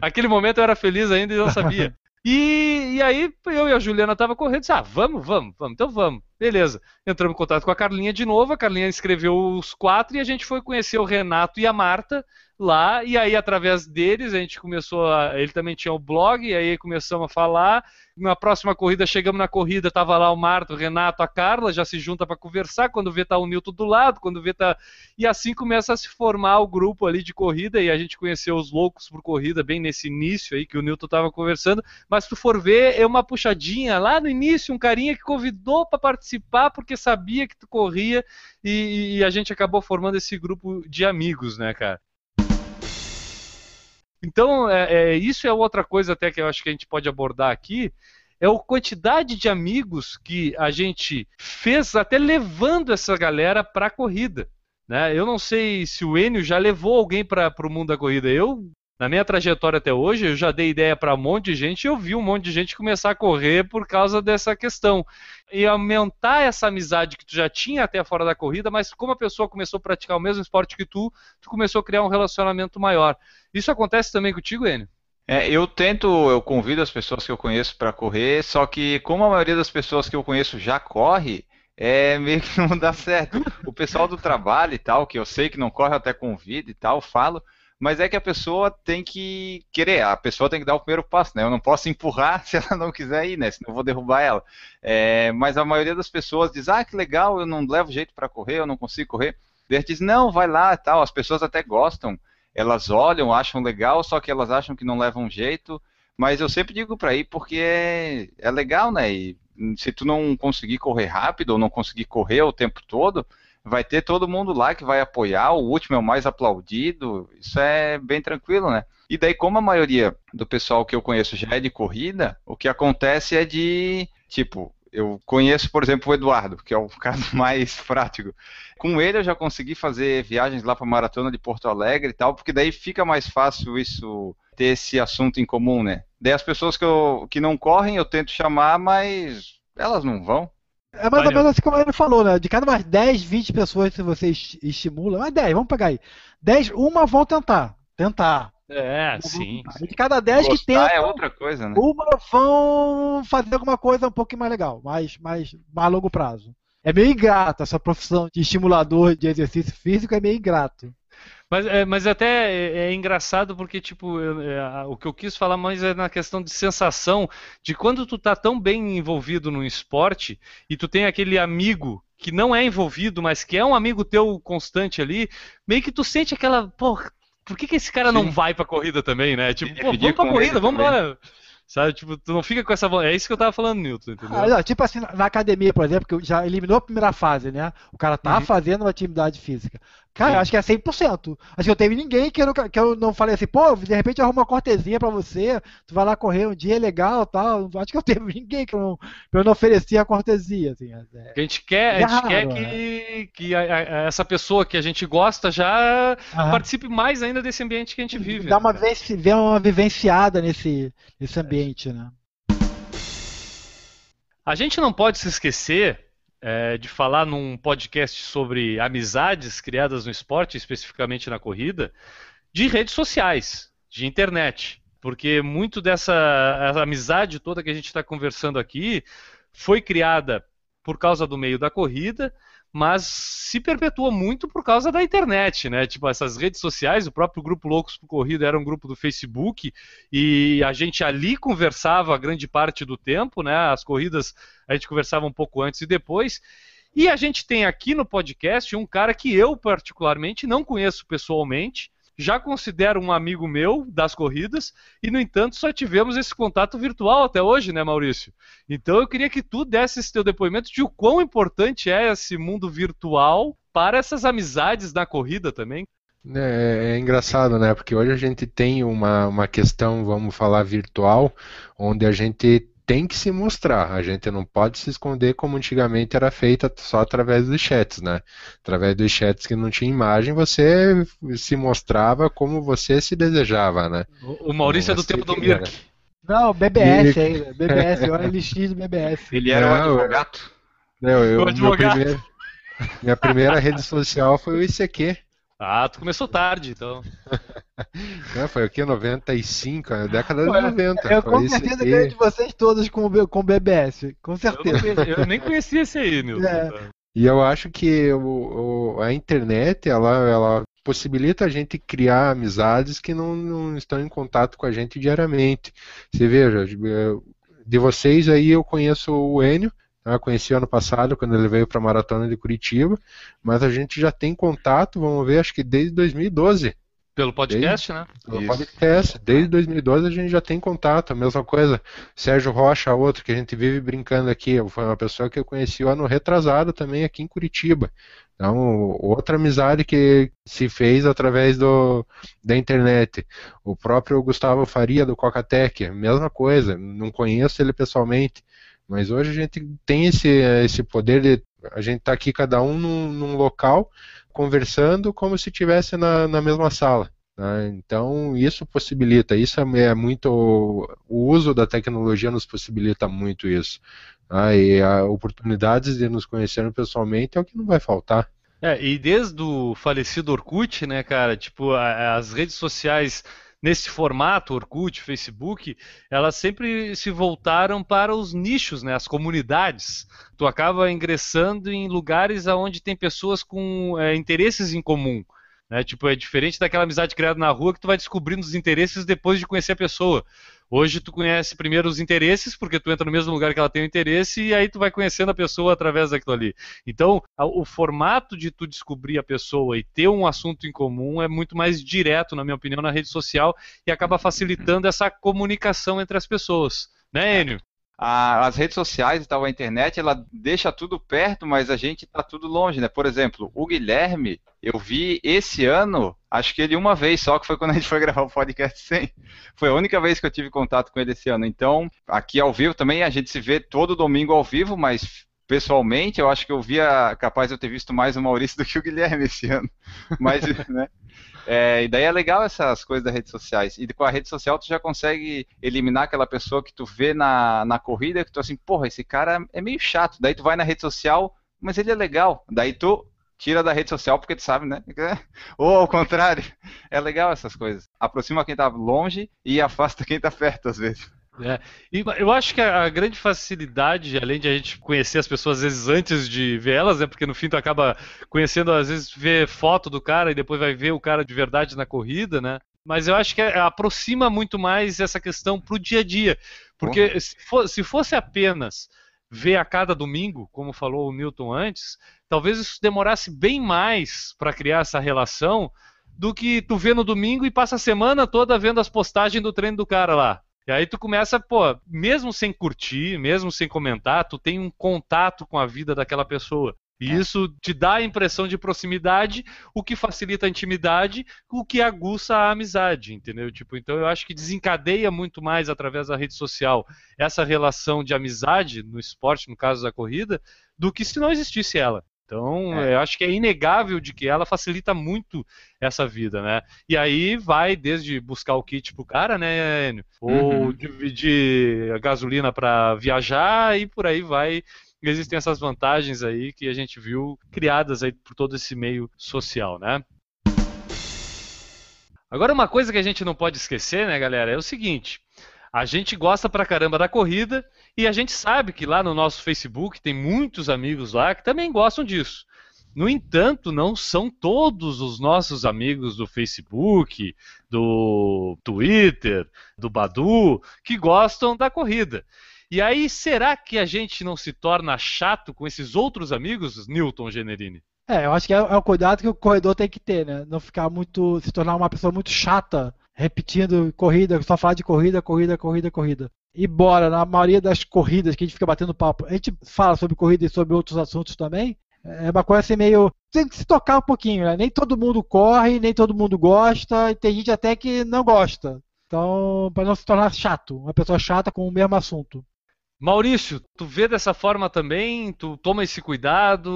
aquele momento eu era feliz ainda e não sabia. <laughs> E, e aí eu e a Juliana tava correndo, disse, ah, vamos, vamos, vamos, então vamos. Beleza. Entramos em contato com a Carlinha de novo, a Carlinha escreveu os quatro e a gente foi conhecer o Renato e a Marta lá, e aí através deles a gente começou a, ele também tinha o blog, e aí começamos a falar, na próxima corrida, chegamos na corrida, tava lá o Marto, o Renato, a Carla, já se junta para conversar, quando vê tá o Nilton do lado, quando vê tá... E assim começa a se formar o grupo ali de corrida, e a gente conheceu os loucos por corrida bem nesse início aí que o Nilton tava conversando, mas se tu for ver, é uma puxadinha. Lá no início, um carinha que convidou para participar porque sabia que tu corria, e, e a gente acabou formando esse grupo de amigos, né, cara? Então, é, é, isso é outra coisa até que eu acho que a gente pode abordar aqui, é a quantidade de amigos que a gente fez até levando essa galera para a corrida. Né? Eu não sei se o Enio já levou alguém para o mundo da corrida. Eu, na minha trajetória até hoje, eu já dei ideia para um monte de gente e eu vi um monte de gente começar a correr por causa dessa questão. E aumentar essa amizade que tu já tinha até fora da corrida, mas como a pessoa começou a praticar o mesmo esporte que tu, tu começou a criar um relacionamento maior. Isso acontece também contigo, Enio? É, eu tento, eu convido as pessoas que eu conheço para correr, só que como a maioria das pessoas que eu conheço já corre, é meio que não dá certo. O pessoal do trabalho e tal, que eu sei que não corre, até convido e tal, falo, mas é que a pessoa tem que querer, a pessoa tem que dar o primeiro passo, né? Eu não posso empurrar <laughs> se ela não quiser ir, né? Senão eu vou derrubar ela. É, mas a maioria das pessoas diz, ah, que legal, eu não levo jeito para correr, eu não consigo correr. Daí diz, não, vai lá e tal. As pessoas até gostam elas olham, acham legal, só que elas acham que não levam jeito. Mas eu sempre digo para ir porque é, é legal, né? E se tu não conseguir correr rápido ou não conseguir correr o tempo todo, vai ter todo mundo lá que vai apoiar, o último é o mais aplaudido, isso é bem tranquilo, né? E daí, como a maioria do pessoal que eu conheço já é de corrida, o que acontece é de, tipo, eu conheço, por exemplo, o Eduardo, que é o <laughs> caso mais prático. Com ele eu já consegui fazer viagens lá para Maratona de Porto Alegre e tal, porque daí fica mais fácil isso, ter esse assunto em comum, né? Daí as pessoas que, eu, que não correm eu tento chamar, mas elas não vão. É mais ou menos assim como ele falou, né? De cada mais 10, 20 pessoas que você estimula, mais 10, vamos pegar aí. 10, uma vão tentar. Tentar. É, sim. De cada 10 que tem. é outra coisa, né? Uma vão fazer alguma coisa um pouquinho mais legal, mais, mais, mais a longo prazo. É meio ingrato essa profissão de estimulador de exercício físico, é meio ingrato. Mas, é, mas até é, é engraçado porque, tipo, eu, é, o que eu quis falar mais é na questão de sensação de quando tu tá tão bem envolvido no esporte e tu tem aquele amigo que não é envolvido, mas que é um amigo teu constante ali, meio que tu sente aquela, pô, por que, que esse cara Sim. não vai pra corrida também, né? Tipo, pô, vamos pra corrida, vamos embora. Sabe, tipo, tu não fica com essa. É isso que eu tava falando, Newton, entendeu? Ah, não, tipo assim, na academia, por exemplo, que já eliminou a primeira fase, né? O cara tá uhum. fazendo uma atividade física. Cara, acho que é 100%. Acho que eu teve ninguém que eu, não, que eu não falei assim, pô, de repente eu arrumo uma cortesia pra você, tu vai lá correr um dia, é legal tal. Acho que eu <laughs> teve ninguém que eu não, que eu não oferecia a cortesia. Assim, é, a gente quer, é a gente raro, quer que, é. que a, a, essa pessoa que a gente gosta já participe mais ainda desse ambiente que a gente vive. Dá né, uma, vez, uma vivenciada nesse, nesse ambiente, né? A gente não pode se esquecer é, de falar num podcast sobre amizades criadas no esporte, especificamente na corrida, de redes sociais, de internet. Porque muito dessa amizade toda que a gente está conversando aqui foi criada por causa do meio da corrida mas se perpetua muito por causa da internet, né? Tipo, essas redes sociais, o próprio grupo Loucos por Corrida era um grupo do Facebook e a gente ali conversava grande parte do tempo, né? As corridas a gente conversava um pouco antes e depois. E a gente tem aqui no podcast um cara que eu particularmente não conheço pessoalmente, já considero um amigo meu das corridas e, no entanto, só tivemos esse contato virtual até hoje, né, Maurício? Então eu queria que tu desse esse teu depoimento de o quão importante é esse mundo virtual para essas amizades na corrida também. É, é, engraçado, né? Porque hoje a gente tem uma, uma questão, vamos falar, virtual, onde a gente tem que se mostrar. A gente não pode se esconder como antigamente era feita só através dos chats, né? Através dos chats que não tinha imagem, você se mostrava como você se desejava, né? O, Maurício é do tempo do Mirk. Não, BBS ainda. BBS, olha LX do BBS. Ele era o advogado. Não, eu, o advogado. Primeiro, minha primeira rede social foi o ICQ. Ah, tu começou tarde, então. <laughs> <laughs> Não, foi aqui 95, na década de 90. Eu com certeza ganho de vocês todos com, com BBS. Com certeza. Eu, eu nem conhecia esse aí, Nilson. É. E eu acho que o, o, a internet, ela, ela possibilita a gente criar amizades que não, não estão em contato com a gente diariamente. Você veja, de vocês aí eu conheço o Enio, eu conheci ano passado, quando ele veio para a Maratona de Curitiba, mas a gente já tem contato, vamos ver, acho que desde 2012. Pelo podcast, desde, né? Pelo Isso. podcast. Desde 2012 a gente já tem contato. A mesma coisa, Sérgio Rocha, outro que a gente vive brincando aqui. Foi uma pessoa que eu conheci o ano retrasado também aqui em Curitiba. Então, outra amizade que se fez através do, da internet. O próprio Gustavo Faria, do Cocatec, mesma coisa. Não conheço ele pessoalmente, mas hoje a gente tem esse, esse poder de. A gente está aqui cada um num, num, local conversando como se estivesse na, na mesma sala. Né? Então isso possibilita, isso é, é muito. O uso da tecnologia nos possibilita muito isso. Né? E oportunidades de nos conhecermos pessoalmente é o que não vai faltar. É, e desde o falecido Orkut, né, cara, tipo, as redes sociais nesse formato, Orkut, Facebook, elas sempre se voltaram para os nichos, né, as comunidades. Tu acaba ingressando em lugares onde tem pessoas com é, interesses em comum. Né? Tipo, é diferente daquela amizade criada na rua que tu vai descobrindo os interesses depois de conhecer a pessoa. Hoje tu conhece primeiro os interesses, porque tu entra no mesmo lugar que ela tem o interesse, e aí tu vai conhecendo a pessoa através daquilo ali. Então, o formato de tu descobrir a pessoa e ter um assunto em comum é muito mais direto, na minha opinião, na rede social e acaba facilitando essa comunicação entre as pessoas. Né, Enio? A, as redes sociais e tal, a internet, ela deixa tudo perto, mas a gente está tudo longe, né? Por exemplo, o Guilherme, eu vi esse ano, acho que ele uma vez só, que foi quando a gente foi <laughs> gravar o podcast 100. Foi a única vez que eu tive contato com ele esse ano. Então, aqui ao vivo também, a gente se vê todo domingo ao vivo, mas pessoalmente, eu acho que eu via, capaz de eu ter visto mais o Maurício do que o Guilherme esse ano. <laughs> Mas, né? É, e daí é legal essas coisas das redes sociais. E com a rede social tu já consegue eliminar aquela pessoa que tu vê na, na corrida que tu assim, porra, esse cara é meio chato. Daí tu vai na rede social, mas ele é legal. Daí tu tira da rede social porque tu sabe, né? <laughs> Ou ao contrário. <laughs> É legal essas coisas. Aproxima quem tá longe e afasta quem tá perto às vezes. É. E eu acho que a, grande facilidade, além de a gente conhecer as pessoas às vezes antes de ver elas, né? Porque no fim tu acaba conhecendo, às vezes, ver foto do cara e depois vai ver o cara de verdade na corrida, né? Mas eu acho que aproxima muito mais essa questão pro dia a dia. Porque uhum. se fosse apenas ver a cada domingo, como falou o Newton antes, talvez isso demorasse bem mais para criar essa relação do que tu vê no domingo e passa a semana toda vendo as postagens do treino do cara lá. E aí tu começa, pô, mesmo sem curtir, mesmo sem comentar, tu tem um contato com a vida daquela pessoa. E é. isso te dá a impressão de proximidade, o que facilita a intimidade, o que aguça a amizade, entendeu? Tipo, então eu acho que desencadeia muito mais através da rede social essa relação de amizade no esporte, no caso da corrida, do que se não existisse ela. Então, é. eu acho que é inegável de que ela facilita muito essa vida, né? E aí vai desde buscar o kit pro cara, né, Enio? Ou uhum. dividir a gasolina para viajar e por aí vai. Existem essas vantagens aí que a gente viu criadas aí por todo esse meio social, né? Agora, uma coisa que a gente não pode esquecer, né, galera, é o seguinte: a gente gosta pra caramba da corrida e a gente sabe que lá no nosso Facebook tem muitos amigos lá que também gostam disso. No entanto, não são todos os nossos amigos do Facebook, do Twitter, do Badu, que gostam da corrida. E aí, será que a gente não se torna chato com esses outros amigos, Newton Generini? É, eu acho que é, é o cuidado que o corredor tem que ter, né? Não ficar muito. se tornar uma pessoa muito chata repetindo corrida, só falar de corrida, corrida, corrida, corrida. E bora, na maioria das corridas que a gente fica batendo papo, a gente fala sobre corrida e sobre outros assuntos também. É uma coisa assim meio. Tem que se tocar um pouquinho, né? Nem todo mundo corre, nem todo mundo gosta, e tem gente até que não gosta. Então, para não se tornar chato, uma pessoa chata com o mesmo assunto. Maurício, tu vê dessa forma também? Tu toma esse cuidado?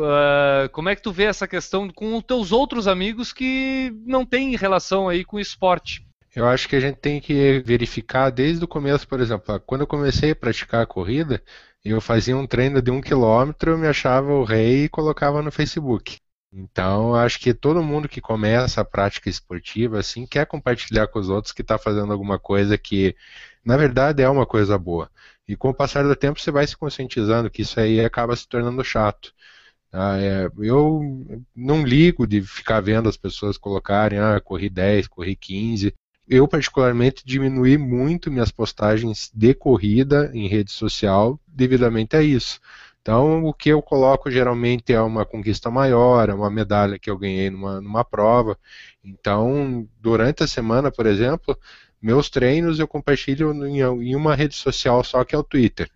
Uh, como é que tu vê essa questão com os teus outros amigos que não têm relação aí com esporte? Eu acho que a gente tem que verificar desde o começo, por exemplo, quando eu comecei a praticar a corrida, eu fazia um treino de um quilômetro, eu me achava o rei e colocava no Facebook. Então, acho que todo mundo que começa a prática esportiva assim quer compartilhar com os outros que está fazendo alguma coisa que, na verdade, é uma coisa boa. E com o passar do tempo você vai se conscientizando que isso aí acaba se tornando chato. Ah, é, eu não ligo de ficar vendo as pessoas colocarem, ah, corri 10, corri 15. Eu, particularmente, diminui muito minhas postagens de corrida em rede social devidamente a isso. Então, o que eu coloco geralmente é uma conquista maior, é uma medalha que eu ganhei numa, numa prova. Então, durante a semana, por exemplo, meus treinos eu compartilho em, uma rede social só que é o Twitter.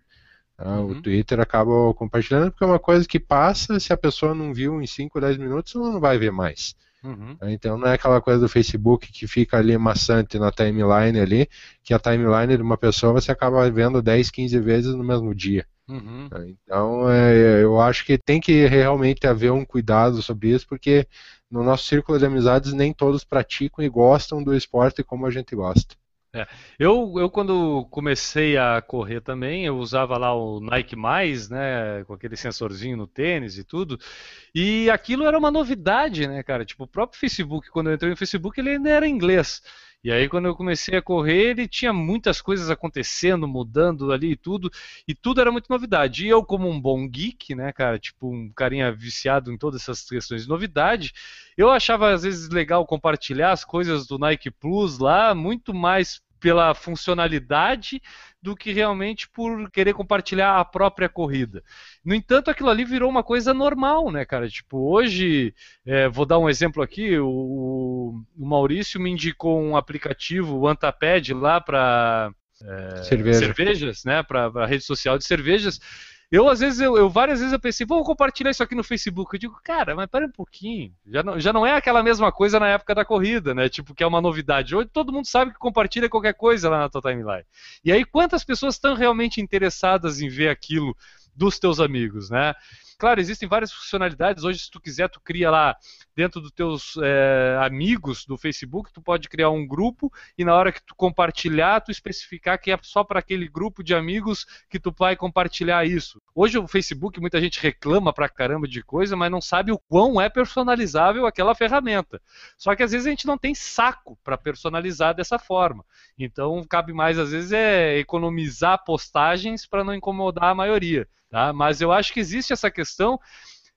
Tá? Uhum. O Twitter acaba compartilhando porque é uma coisa que passa, se a pessoa não viu em 5, 10 minutos, ela não vai ver mais. Uhum. Então não é aquela coisa do Facebook que fica ali maçante na timeline ali, que a timeline de uma pessoa você acaba vendo 10, 15 vezes no mesmo dia. Uhum. Então é, eu acho que tem que realmente haver um cuidado sobre isso, porque no nosso círculo de amizades nem todos praticam e gostam do esporte como a gente gosta. É. Eu, eu, quando comecei a correr também, eu usava lá o Nike né, com aquele sensorzinho no tênis e tudo, e aquilo era uma novidade, né, cara? Tipo, o próprio Facebook, quando eu entrei no Facebook, ele ainda era inglês. E aí, quando eu comecei a correr, ele tinha muitas coisas acontecendo, mudando ali e tudo, e tudo era muito novidade. E eu, como um bom geek, né, cara, tipo um carinha viciado em todas essas questões de novidade, eu achava às vezes legal compartilhar as coisas do Nike Plus lá, muito mais pela funcionalidade do que realmente por querer compartilhar a própria corrida. No entanto, aquilo ali virou uma coisa normal, né, cara? Tipo, hoje, é, vou dar um exemplo aqui, o, o, Maurício me indicou um aplicativo, o Antaped, lá para é, Cerveja. cervejas, né, para a rede social de cervejas, eu, às vezes, eu, eu, várias vezes eu pensei, vou compartilhar isso aqui no Facebook. Eu digo, cara, mas pera um pouquinho. Já não, já não é aquela mesma coisa na época da corrida, né? Tipo, que é uma novidade. Hoje todo mundo sabe que compartilha qualquer coisa lá na tua timeline. E aí, quantas pessoas estão realmente interessadas em ver aquilo dos teus amigos, né? Claro, existem várias funcionalidades. Hoje, se tu quiser, tu cria lá dentro dos teus é, amigos do Facebook, tu pode criar um grupo e na hora que tu compartilhar, tu especificar que é só para aquele grupo de amigos que tu vai compartilhar isso. Hoje o Facebook, muita gente reclama pra caramba de coisa, mas não sabe o quão é personalizável aquela ferramenta. Só que às vezes a gente não tem saco para personalizar dessa forma. Então, cabe mais às vezes é economizar postagens para não incomodar a maioria. Tá? Mas eu acho que existe essa questão.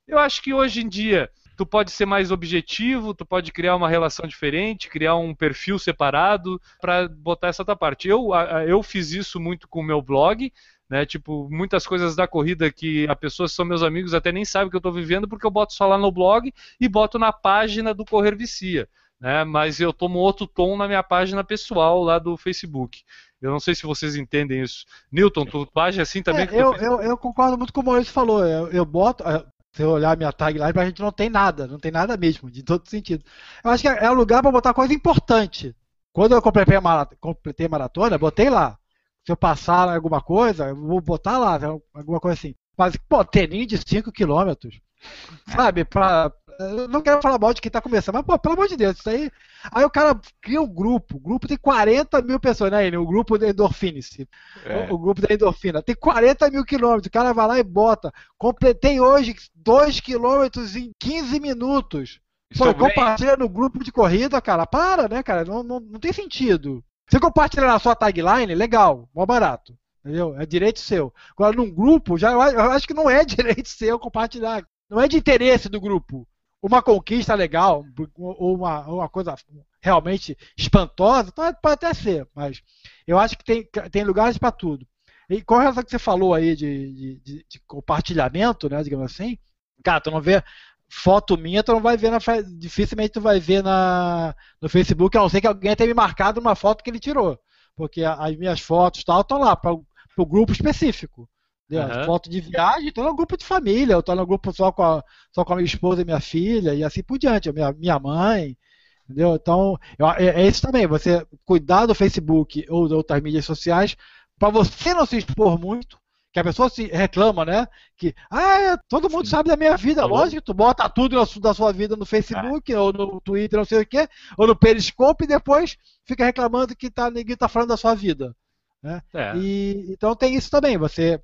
Eu acho que hoje em dia tu pode ser mais objetivo, tu pode criar uma relação diferente, criar um perfil separado para botar essa tua parte. Eu, eu fiz isso muito com o meu blog, né? Tipo, muitas coisas da corrida que a pessoa são meus amigos até nem sabe que eu estou vivendo porque eu boto só lá no blog e boto na página do Correr Vicia. Né, mas eu tomo outro tom na minha página pessoal lá do Facebook. Eu não sei se vocês entendem isso. Newton, tu age assim também? É, eu, eu, eu, concordo muito com o Maurício falou. Eu, eu boto, Se eu olhar minha tagline, a gente não tem nada, não tem nada mesmo, de todo sentido. Eu acho que é, é um lugar para botar coisa importante. Quando eu completei a, maratona, completei a maratona, botei lá. Se eu passar alguma coisa, eu vou botar lá, alguma coisa assim. Mas, pô, teninho de 5 km. <laughs> Sabe, pra, eu não quero falar mal de quem tá começando, mas, pô, pelo amor de Deus, isso aí. Aí o cara cria um grupo, o grupo tem 40 mil pessoas, né, O grupo da Endorfinice. É. O, o, grupo da Endorfina. Tem 40 mil quilômetros, o cara vai lá e bota. Completei hoje 2 quilômetros em 15 minutos. Pô, compartilha no grupo de corrida, cara. Para, né, cara? Não, não, não tem sentido. Você compartilha na sua tagline, legal, mó barato. Entendeu? É direito seu. Agora, num grupo, já, eu acho que não é <laughs> direito seu compartilhar. Não é de interesse do grupo uma conquista legal, ou uma, uma coisa realmente espantosa, então pode até ser, mas eu acho que tem, tem lugares para tudo. E com relação que você falou aí de, de, de, compartilhamento, né, digamos assim, cara, tu não vê foto minha, tu não vai ver na dificilmente tu vai ver na, no Facebook, a não ser que alguém tenha me marcado uma foto que ele tirou, porque as minhas fotos tal estão lá para o grupo específico. Uhum. Foto de viagem, estou no grupo de família, eu estou no grupo só com, a, só com a minha esposa e minha filha, e assim por diante, minha, minha mãe. Entendeu? Então, eu, é, é, isso também, você cuidar do Facebook ou de outras mídias sociais, para você não se expor muito, que a pessoa se reclama, né? Que, ah, todo mundo sabe da minha vida, lógico, tu bota tudo da sua vida no Facebook, ah. ou no Twitter, não sei o quê, ou no Periscope, e depois fica reclamando que tá, ninguém está falando da sua vida. Né? É. E, então tem isso também, você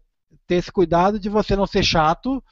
ter esse cuidado de você não ser chato,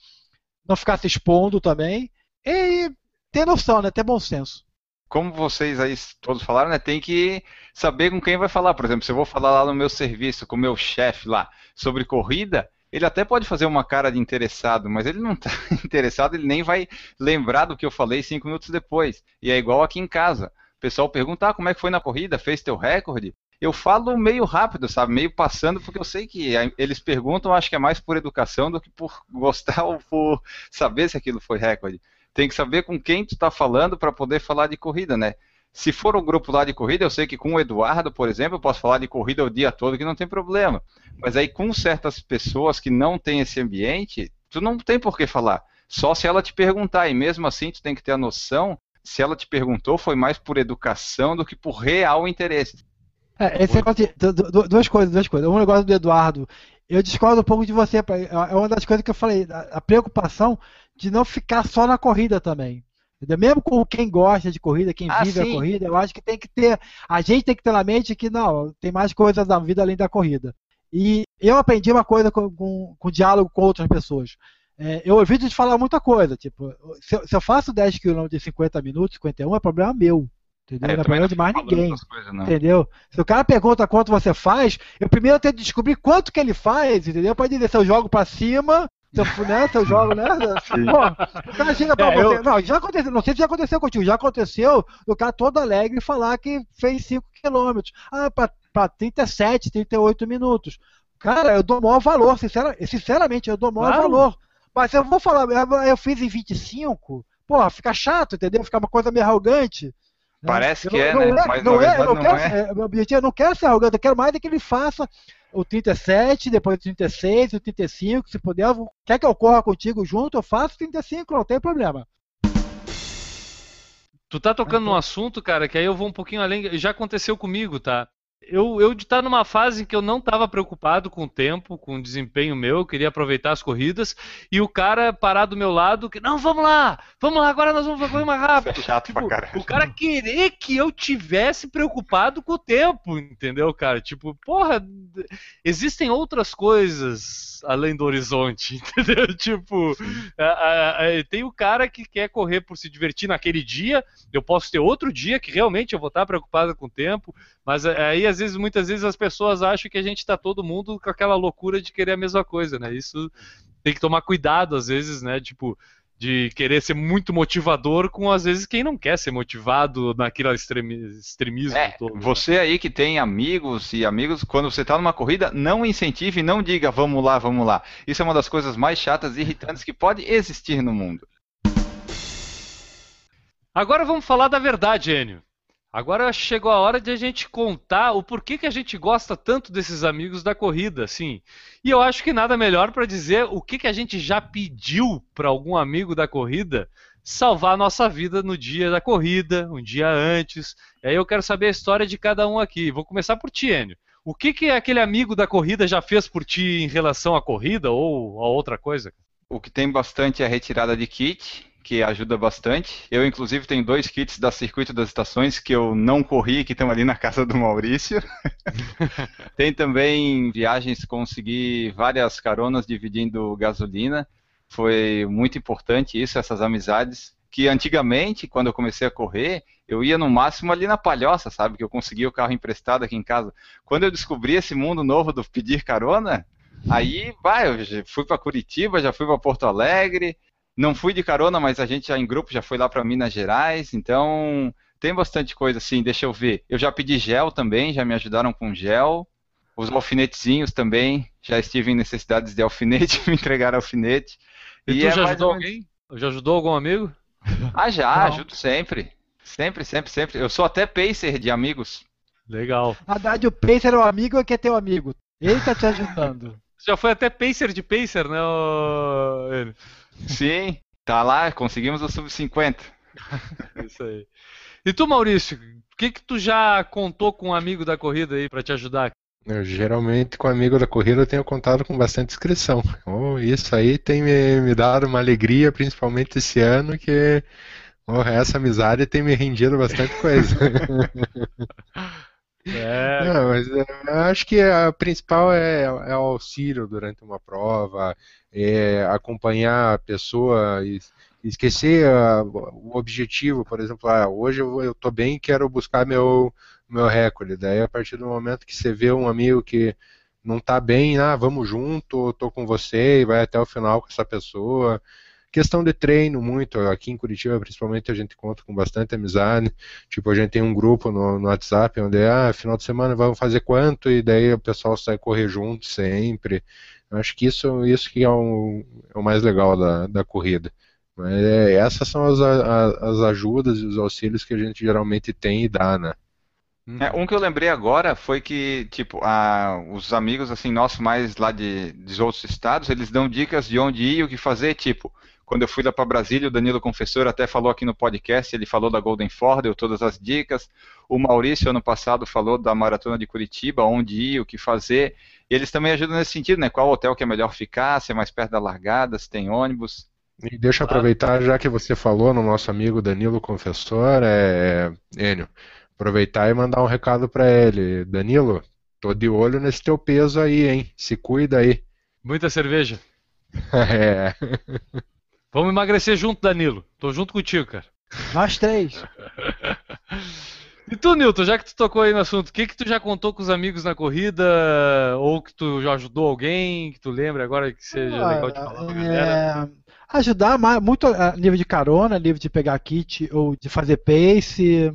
não ficar se expondo também, e ter noção, né? Ter bom senso. Como vocês aí todos falaram, né? Tem que saber com quem vai falar. Por exemplo, se eu vou falar lá no meu serviço com o meu chefe lá sobre corrida, ele até pode fazer uma cara de interessado, mas ele não está <laughs> interessado, ele nem vai lembrar do que eu falei cinco minutos depois. E é igual aqui em casa. O pessoal pergunta, ah, como é que foi na corrida? Fez teu recorde? Eu falo meio rápido, sabe? Meio passando, porque eu sei que eles perguntam, acho que é mais por educação do que por <laughs> gostar ou por saber se aquilo foi recorde. Tem que saber com quem tu está falando para poder falar de corrida, né? Se for um grupo lá de corrida, eu sei que com o Eduardo, por exemplo, eu posso falar de corrida o dia todo que não tem problema. Mas aí com certas pessoas que não têm esse ambiente, tu não tem por que falar. Só se ela te perguntar, e mesmo assim tu tem que ter a noção se ela te perguntou foi mais por educação do que por real interesse. É, esse negócio de, duas coisas, duas coisas. Um negócio do Eduardo, eu discordo um pouco de você, é uma das coisas que eu falei, a preocupação de não ficar só na corrida também. Entendeu? Mesmo com quem gosta de corrida, quem ah, vive sim. a corrida, eu acho que tem que ter. A gente tem que ter na mente que não, tem mais coisas da vida além da corrida. E eu aprendi uma coisa com, com, com diálogo com outras pessoas. É, eu ouvi de falar muita coisa, tipo, se eu, se eu faço 10 km de 50 minutos, 51, é problema meu. Entendeu? É, não é problema de mais ninguém. Coisas, entendeu? Se o cara pergunta quanto você faz, eu primeiro tenho que descobrir quanto que ele faz, entendeu? Pode dizer se eu jogo pra cima, se eu, né, se eu jogo, né? <laughs> Pô, o cara chega pra é, você. Eu... Não, já aconteceu, não sei se já aconteceu contigo, já aconteceu o cara todo alegre falar que fez 5 km. Ah, pra, pra 37, 38 minutos. Cara, eu dou maior valor, sinceramente, sinceramente eu dou maior claro. valor. Mas eu vou falar, eu fiz em 25, pô, fica chato, entendeu? Fica uma coisa meio arrogante. Parece que é, né? Mas não é, não, quero, é. é. Meu objetivo, eu não quero ser arrogante, eu quero mais é que ele faça o 37, depois o 36, o 35, se puder, quer que eu corra contigo junto, eu faço 35, não tem problema. Tu tá tocando num assunto, cara, que aí eu vou um pouquinho além, já aconteceu comigo, tá? Eu, eu de estar numa fase em que eu não estava preocupado com o tempo, com o desempenho meu, eu queria aproveitar as corridas, e o cara parar do meu lado, que, não, vamos lá, vamos lá, agora nós vamos correr mais rápido. É chato tipo, pra caralho. O cara querer que eu tivesse preocupado com o tempo, entendeu, cara? Tipo, porra, existem outras coisas além do horizonte, <laughs> entendeu? Tipo, a, a, a, tem o cara que quer correr por se divertir naquele dia, eu posso ter outro dia que realmente eu vou estar preocupado com o tempo, mas aí às vezes, muitas vezes as pessoas acham que a gente está todo mundo com aquela loucura de querer a mesma coisa, né? Isso tem que tomar cuidado às vezes, né? Tipo, de querer ser muito motivador com às vezes quem não quer ser motivado naquele extremismo é, todo. Né? Você aí que tem amigos e amigos, quando você está numa corrida, não incentive e não diga vamos lá, vamos lá. Isso é uma das coisas mais chatas e irritantes que pode existir no mundo. Agora vamos falar da verdade, Enio. Agora chegou a hora de a gente contar o porquê que a gente gosta tanto desses amigos da corrida, assim. E eu acho que nada melhor para dizer o que, que a gente já pediu para algum amigo da corrida salvar a nossa vida no dia da corrida, um dia antes. E aí eu quero saber a história de cada um aqui. Vou começar por ti, Enio. O que, que aquele amigo da corrida já fez por ti em relação à corrida ou a outra coisa? O que tem bastante é a retirada de kit, que ajuda bastante. Eu, inclusive, tenho dois kits da Circuito das Estações que eu não corri, que estão ali na casa do Maurício. <laughs> tem também viagens, consegui várias caronas dividindo gasolina. Foi muito importante isso, essas amizades. Que antigamente, quando eu comecei a correr, eu ia no máximo ali na palhoça, sabe? Que eu conseguia o carro emprestado aqui em casa. Quando eu descobri esse mundo novo do pedir carona, aí, vai, eu fui para Curitiba, já fui para Porto Alegre, não fui de carona, mas a gente já em grupo já foi lá para Minas Gerais, então tem bastante coisa assim, deixa eu ver. Eu já pedi gel também, já me ajudaram com gel. Os alfinetezinhos também, já estive em necessidades de alfinete, <laughs> me entregaram alfinete. E, e tu é já ajudou alguém? Já ajudou algum amigo? Ah, já, não. ajudo sempre. Sempre, sempre, sempre. Eu sou até pacer de amigos. Legal. Na verdade, o pacer é o amigo é que é teu amigo. Ele tá te ajudando. Você <laughs> já foi até pacer de pacer, né? Ele? Sim, tá lá, conseguimos o sub-50. <laughs> Isso aí. E tu, Maurício, o que que tu já contou com um amigo da corrida aí para te ajudar? Eu, geralmente, com amigo da corrida, eu tenho contado com bastante inscrição. Oh, isso aí tem me, me, dado uma alegria, principalmente esse ano, que oh, essa amizade tem me rendido bastante coisa. <laughs> É. Não, mas é, eu acho que a principal é, é, o auxílio durante uma prova, é acompanhar a pessoa e esquecer a, o objetivo, por exemplo, ah, hoje eu estou bem quero buscar meu, meu recorde. Daí a partir do momento que você vê um amigo que não está bem, ah, vamos junto, estou com você e vai até o final com essa pessoa. Questão de treino, muito. Aqui em Curitiba, principalmente, a gente conta com bastante amizade. Tipo, a gente tem um grupo no, no WhatsApp onde, ah, final de semana vamos fazer quanto? E daí o pessoal sai correr junto sempre. Eu acho que isso, isso que é, o, é o mais legal da, da corrida. Mas é, essas são as, as ajudas e os auxílios que a gente geralmente tem e dá, né? É, um que eu lembrei agora foi que, tipo, a, os amigos, assim, nossos mais lá de, de outros estados, eles dão dicas de onde ir e o que fazer, tipo, quando eu fui lá para Brasília, o Danilo Confessor até falou aqui no podcast, ele falou da Golden Ford, deu todas as dicas. O Maurício, ano passado, falou da Maratona de Curitiba, onde ir, o que fazer. E eles também ajudam nesse sentido, né? Qual hotel que é melhor ficar, se é mais perto da largada, se tem ônibus. E deixa eu aproveitar, já que você falou no nosso amigo Danilo Confessor, é, Enio, aproveitar e mandar um recado para ele. Danilo, tô de olho nesse teu peso aí, hein? Se cuida aí. Muita cerveja. <laughs> é. Vamos emagrecer junto, Danilo. Tô junto contigo, cara. Nós três. <laughs> e tu, Nilton, já que tu tocou aí no assunto, o que que tu já contou com os amigos na corrida? Ou que tu já ajudou alguém, que tu lembra agora que seja ah, legal de falar é... Ajudar muito a nível de carona, nível de pegar kit ou de fazer pace.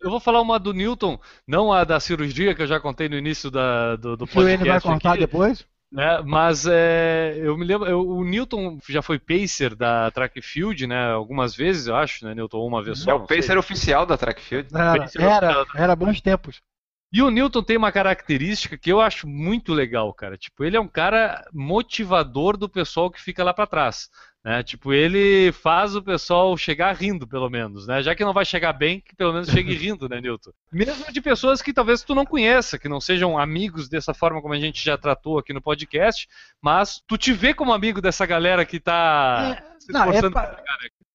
Eu vou falar uma do Newton, não a da cirurgia que eu já contei no início da, do, do podcast. O vai contar aqui. depois? Né? Mas é, eu me lembro, eu, o Newton já foi pacer da track field, né? Algumas vezes, eu acho, né, Newton? Uma vez só. É o pacer sei. oficial da track field. Era, era, era bons tempos. E o Newton tem uma característica que eu acho muito legal, cara. Tipo, ele é um cara motivador do pessoal que fica lá para trás. Né? Tipo, ele faz o pessoal chegar rindo, pelo menos, né? Já que não vai chegar bem, que pelo menos chegue <laughs> rindo, né, Newton? Mesmo de pessoas que talvez tu não conheça, que não sejam amigos dessa forma como a gente já tratou aqui no podcast, mas tu te vê como amigo dessa galera que tá é, se esforçando é pra...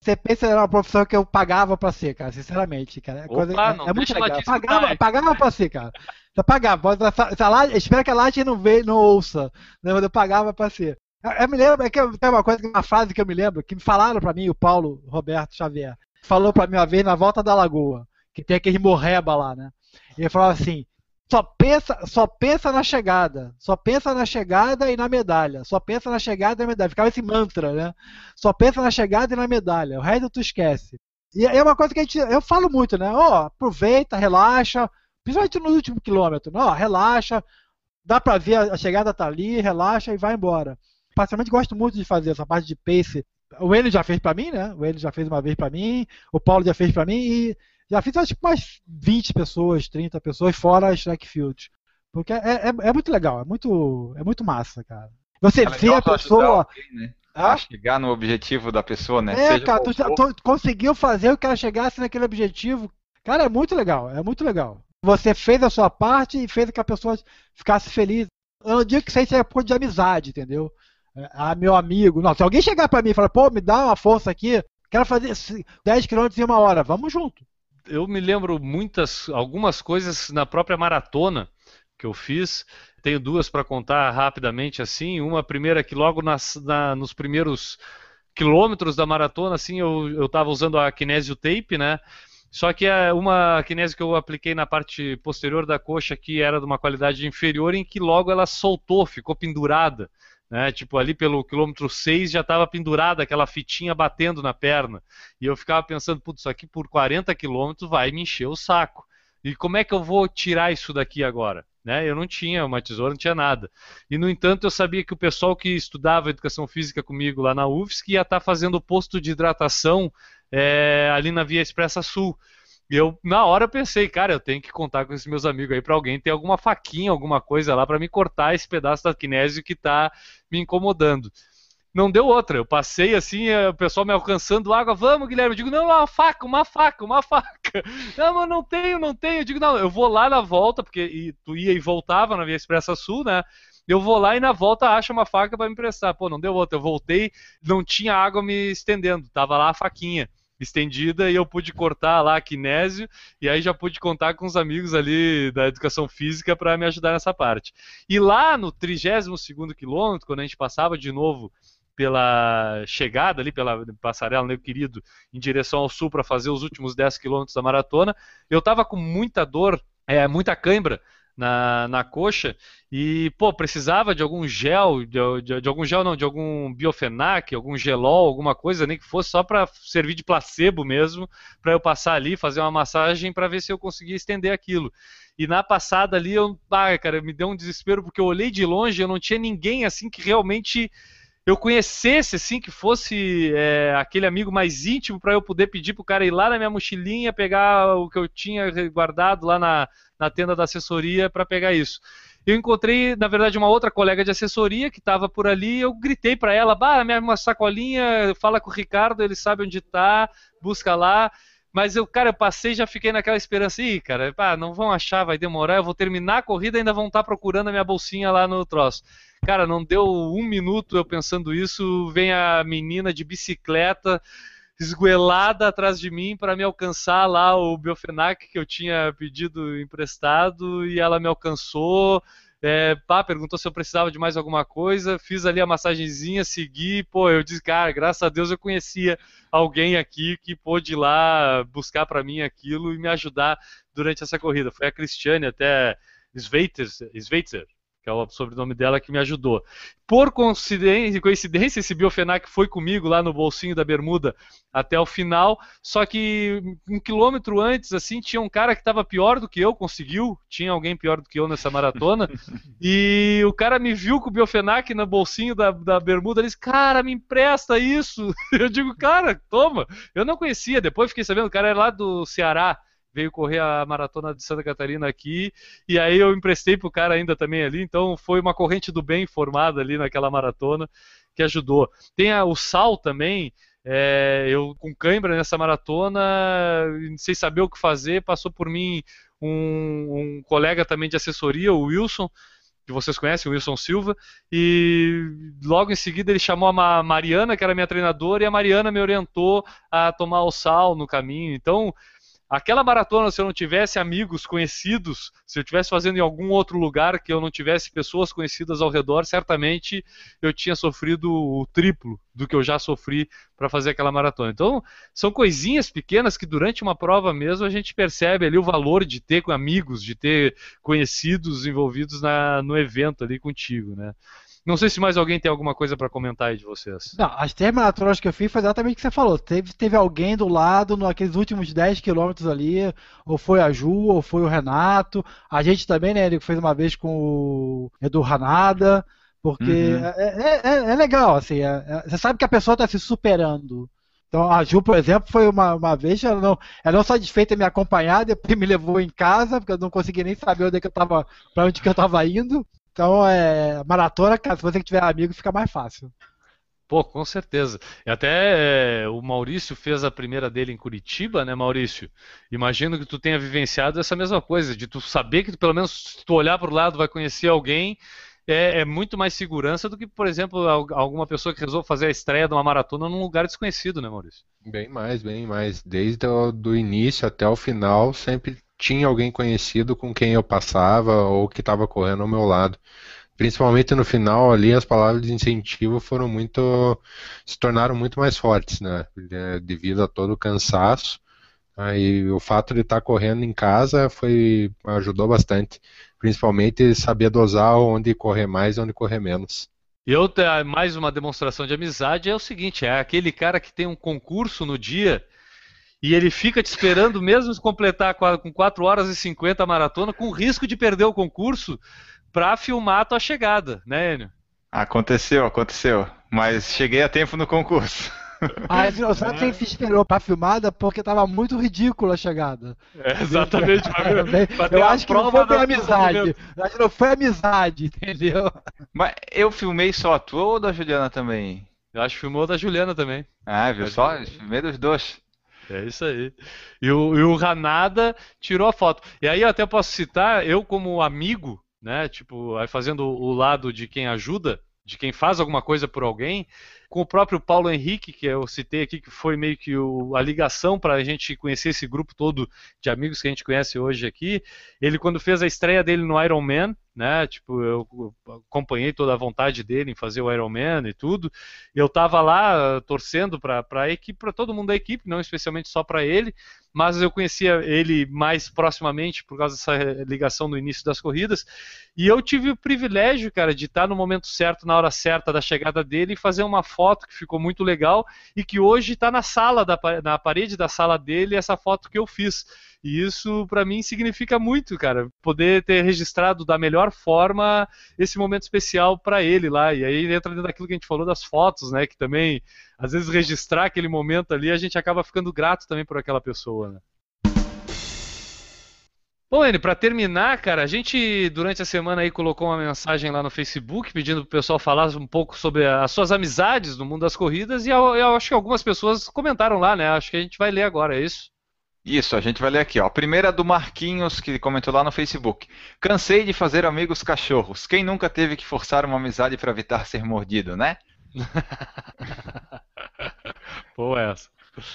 Você pensa era uma profissão que eu pagava pra ser, cara, sinceramente, cara. É, coisa, Opa, é, é muito legal. Pagava, pagava pra ser, cara. Você pagava. Espera que a Laje não, não ouça. Né? Mas eu pagava pra ser. Eu me lembro, é que tem uma coisa, uma frase que eu me lembro, que me falaram para mim, o Paulo Roberto Xavier, falou para mim uma vez na volta da lagoa, que tem aquele morreba lá, né? Ele falava assim: só pensa, só pensa na chegada, só pensa na chegada e na medalha, só pensa na chegada e na medalha. Ficava esse mantra, né? Só pensa na chegada e na medalha, o resto tu esquece. E é uma coisa que a gente, eu falo muito, né? Ó, oh, aproveita, relaxa, principalmente no último quilômetro, né? Ó, oh, relaxa, dá pra ver a chegada tá ali, relaxa e vai embora particularmente gosto muito de fazer essa parte de pace. O Enio já fez para mim, né? O Enio já fez uma vez para mim, o Paulo já fez para mim e Já fiz acho que mais 20 pessoas, 30 pessoas, fora as track fields. Porque é, é, é, muito legal, é muito, é muito massa, cara. Você é vê a pessoa. Alguém, né? ah? chegar no objetivo da pessoa, né? É, Seja cara, tu, tu, conseguiu fazer o que ela chegasse naquele objetivo. Cara, é muito legal, é muito legal. Você fez a sua parte e fez que a pessoa ficasse feliz. Eu não digo que isso aí é por de amizade, entendeu? Ah, meu amigo. Não, se alguém chegar para mim e falar, pô, me dá uma força aqui, quero fazer 10 km em uma hora, vamos junto. Eu me lembro muitas, algumas coisas na própria maratona que eu fiz. Tenho duas para contar rapidamente assim. Uma primeira que logo nas, na, nos primeiros quilômetros da maratona, assim, eu estava usando a Kinesio Tape, né? Só que é uma kinésio que eu apliquei na parte posterior da coxa que era de uma qualidade inferior, em que logo ela soltou, ficou pendurada. Né? Tipo, ali pelo quilômetro 6 já estava pendurada aquela fitinha batendo na perna. E eu ficava pensando, putz, isso aqui por 40 quilômetros vai me encher o saco. E como é que eu vou tirar isso daqui agora? Né? Eu não tinha uma tesoura, não tinha nada. E, no entanto, eu sabia que o pessoal que estudava educação física comigo lá na UFSC ia estar tá fazendo o posto de hidratação é, ali na Via Expressa Sul. E eu, na hora, pensei, cara, eu tenho que contar com esses meus amigos aí para alguém ter alguma faquinha, alguma coisa lá para me cortar esse pedaço da kinésio que está me incomodando. Não deu outra. Eu passei assim, eh, o pessoal me alcançando água. Vamos, Guilherme. Eu digo, não, uma faca, uma faca, uma faca. <laughs> Não, mas não tenho, não tenho. Eu digo, não, eu vou lá na volta, porque tu ia e voltava na Via Expressa Sul, né? Eu vou lá e na volta acho uma faca para me emprestar. Pô, não deu outra. Eu voltei, não tinha água me estendendo. Tava lá a faquinha estendida e eu pude cortar lá a kinésio e aí já pude contar com os amigos ali da educação física para me ajudar nessa parte. E lá no 32 segundo quilômetro, quando a gente passava de novo pela chegada ali, pela passarela, meu querido, em direção ao sul para fazer os últimos 10 quilômetros da maratona, eu estava com muita dor, é, muita cãibra na, na coxa e, pô, precisava de algum gel, de, de, de, algum gel não, de algum biofenac, algum gelol, alguma coisa, nem que fosse só para servir de placebo mesmo, para eu passar ali, fazer uma massagem para ver se eu conseguia estender aquilo. E na passada ali, eu, ah, cara, me deu um desespero porque eu olhei de longe, eu não tinha ninguém assim que realmente eu conhecesse, assim, que fosse é, aquele amigo mais íntimo para eu poder pedir pro cara ir lá na minha mochilinha, pegar o que eu tinha guardado lá na, na tenda da assessoria para pegar isso. Eu encontrei, na verdade, uma outra colega de assessoria que estava por ali. Eu gritei para ela: "Bah, minha sacolinha, fala com o Ricardo, ele sabe onde está, busca lá". Mas eu, cara, eu passei e já fiquei naquela esperança. Ih, cara, pá, não vão achar, vai demorar. Eu vou terminar a corrida e ainda vão estar tá procurando a minha bolsinha lá no troço. Cara, não deu um minuto eu pensando isso. Vem a menina de bicicleta esguelada atrás de mim para me alcançar lá o Biofenac que eu tinha pedido emprestado e ela me alcançou. É, pá, perguntou se eu precisava de mais alguma coisa, fiz ali a massagenzinha, segui, pô, eu disse, cara, graças a Deus eu conhecia alguém aqui que pôde ir lá buscar para mim aquilo e me ajudar durante essa corrida. Foi a Cristiane até Sveitzer, Sveitzer que é o sobrenome dela, que me ajudou. Por coincidência, coincidência, esse Biofenac foi comigo lá no bolsinho da bermuda até o final, só que um quilômetro antes, assim, tinha um cara que estava pior do que eu, conseguiu, tinha alguém pior do que eu nessa maratona, <laughs> e o cara me viu com o Biofenac no bolsinho da, da bermuda, ele disse, cara, me empresta isso. <laughs> Eu digo, cara, toma. Eu não conhecia, depois fiquei sabendo, o cara era lá do Ceará, veio correr a maratona de Santa Catarina aqui, e aí eu emprestei pro cara ainda também ali, então foi uma corrente do bem formada ali naquela maratona que ajudou. Tem a, o Sal também, é, eu com cãibra nessa maratona, sem saber o que fazer, passou por mim um, um colega também de assessoria, o Wilson, que vocês conhecem, o Wilson Silva, e logo em seguida ele chamou a Mariana, que era minha treinadora, e a Mariana me orientou a tomar o sal no caminho. Então, Aquela maratona, se eu não tivesse amigos conhecidos, se eu estivesse fazendo em algum outro lugar que eu não tivesse pessoas conhecidas ao redor, certamente eu tinha sofrido o triplo do que eu já sofri para fazer aquela maratona. Então, são coisinhas pequenas que durante uma prova mesmo a gente percebe ali o valor de ter amigos, de ter conhecidos envolvidos na, no evento ali contigo, né? Não sei se mais alguém tem alguma coisa para comentar aí de vocês. Não, as três maratonas que eu fiz foi exatamente o que você falou. Teve, teve alguém do lado naqueles últimos 10 quilômetros ali, ou foi a Ju, ou foi o Renato. A gente também, né, ele fez uma vez com o Edu Ranada, porque uhum. é, é, é, é, legal, assim, é, é, você sabe que a pessoa está se superando. Então a Ju, por exemplo, foi uma, uma vez, ela não, ela não satisfeita me acompanhar, depois <laughs> me levou em casa, porque eu não consegui nem saber onde é que eu tava, para onde que eu estava indo. Então, é, maratona, cara, se você tiver amigo, fica mais fácil. Pô, com certeza. E até é, o Maurício fez a primeira dele em Curitiba, né, Maurício? Imagino que tu tenha vivenciado essa mesma coisa, de tu saber que tu, pelo menos se tu olhar para o lado vai conhecer alguém, é, é, muito mais segurança do que, por exemplo, alguma pessoa que resolve fazer a estreia de uma maratona num lugar desconhecido, né, Maurício? Bem mais, bem mais. Desde o do início até o final, sempre tinha alguém conhecido com quem eu passava ou que estava correndo ao meu lado principalmente no final ali, as palavras de incentivo foram muito, se tornaram muito mais fortes, né? É, devido a todo o cansaço. Aí o fato de estar correndo em casa foi ajudou bastante, principalmente saber dosar onde correr mais e onde correr menos. E outra, mais uma demonstração de amizade é o seguinte: é aquele cara que tem um concurso no dia e ele fica te esperando mesmo completar com 4 horas e 50 a maratona, com risco de perder o concurso pra filmar a tua chegada, né, Enio? Aconteceu, aconteceu. Mas cheguei a tempo no concurso. <laughs> Ah, viu? Só quem se esperou pra filmada porque tava muito ridícula a chegada. É, exatamente. eu acho que não foi bem amizade. Acho que não foi amizade, entendeu? Mas eu filmei só a tua ou da Juliana também? Eu acho que filmou da Juliana também. Ah, viu? Só? Filmei dos dois. É isso aí. E o, e o Ranada tirou a foto. E aí eu até posso citar, eu como amigo, né? Tipo, aí fazendo o lado de quem ajuda, de quem faz alguma coisa por alguém, com o próprio Paulo Henrique, que eu citei aqui, que foi meio que o, a ligação para a gente conhecer esse grupo todo de amigos que a gente conhece hoje aqui. Ele, quando fez a estreia dele no Iron Man, né? Tipo, eu acompanhei toda a vontade dele em fazer o Iron Man e tudo. Eu estava lá torcendo para a equipe, para todo mundo da equipe, não especialmente só para ele, mas eu conhecia ele mais proximamente por causa dessa ligação no início das corridas. E eu tive o privilégio, cara, de estar no momento certo, na hora certa da chegada dele e fazer uma foto que ficou muito legal e que hoje está na sala, da, na parede da sala dele, essa foto que eu fiz. E isso para mim significa muito, cara, poder ter registrado da melhor forma esse momento especial para ele lá. E aí entra dentro daquilo que a gente falou das fotos, né, que também às vezes registrar aquele momento ali, a gente acaba ficando grato também por aquela pessoa, né? Bom, N, para terminar, cara, a gente durante a semana aí colocou uma mensagem lá no Facebook pedindo pro pessoal falar um pouco sobre as suas amizades no mundo das corridas e eu, eu acho que algumas pessoas comentaram lá, né? Acho que a gente vai ler agora, é isso? Isso, a gente vai ler aqui, ó. A primeira é do Marquinhos, que comentou lá no Facebook. Cansei de fazer amigos cachorros. Quem nunca teve que forçar uma amizade para evitar ser mordido, né? <laughs> Boa essa.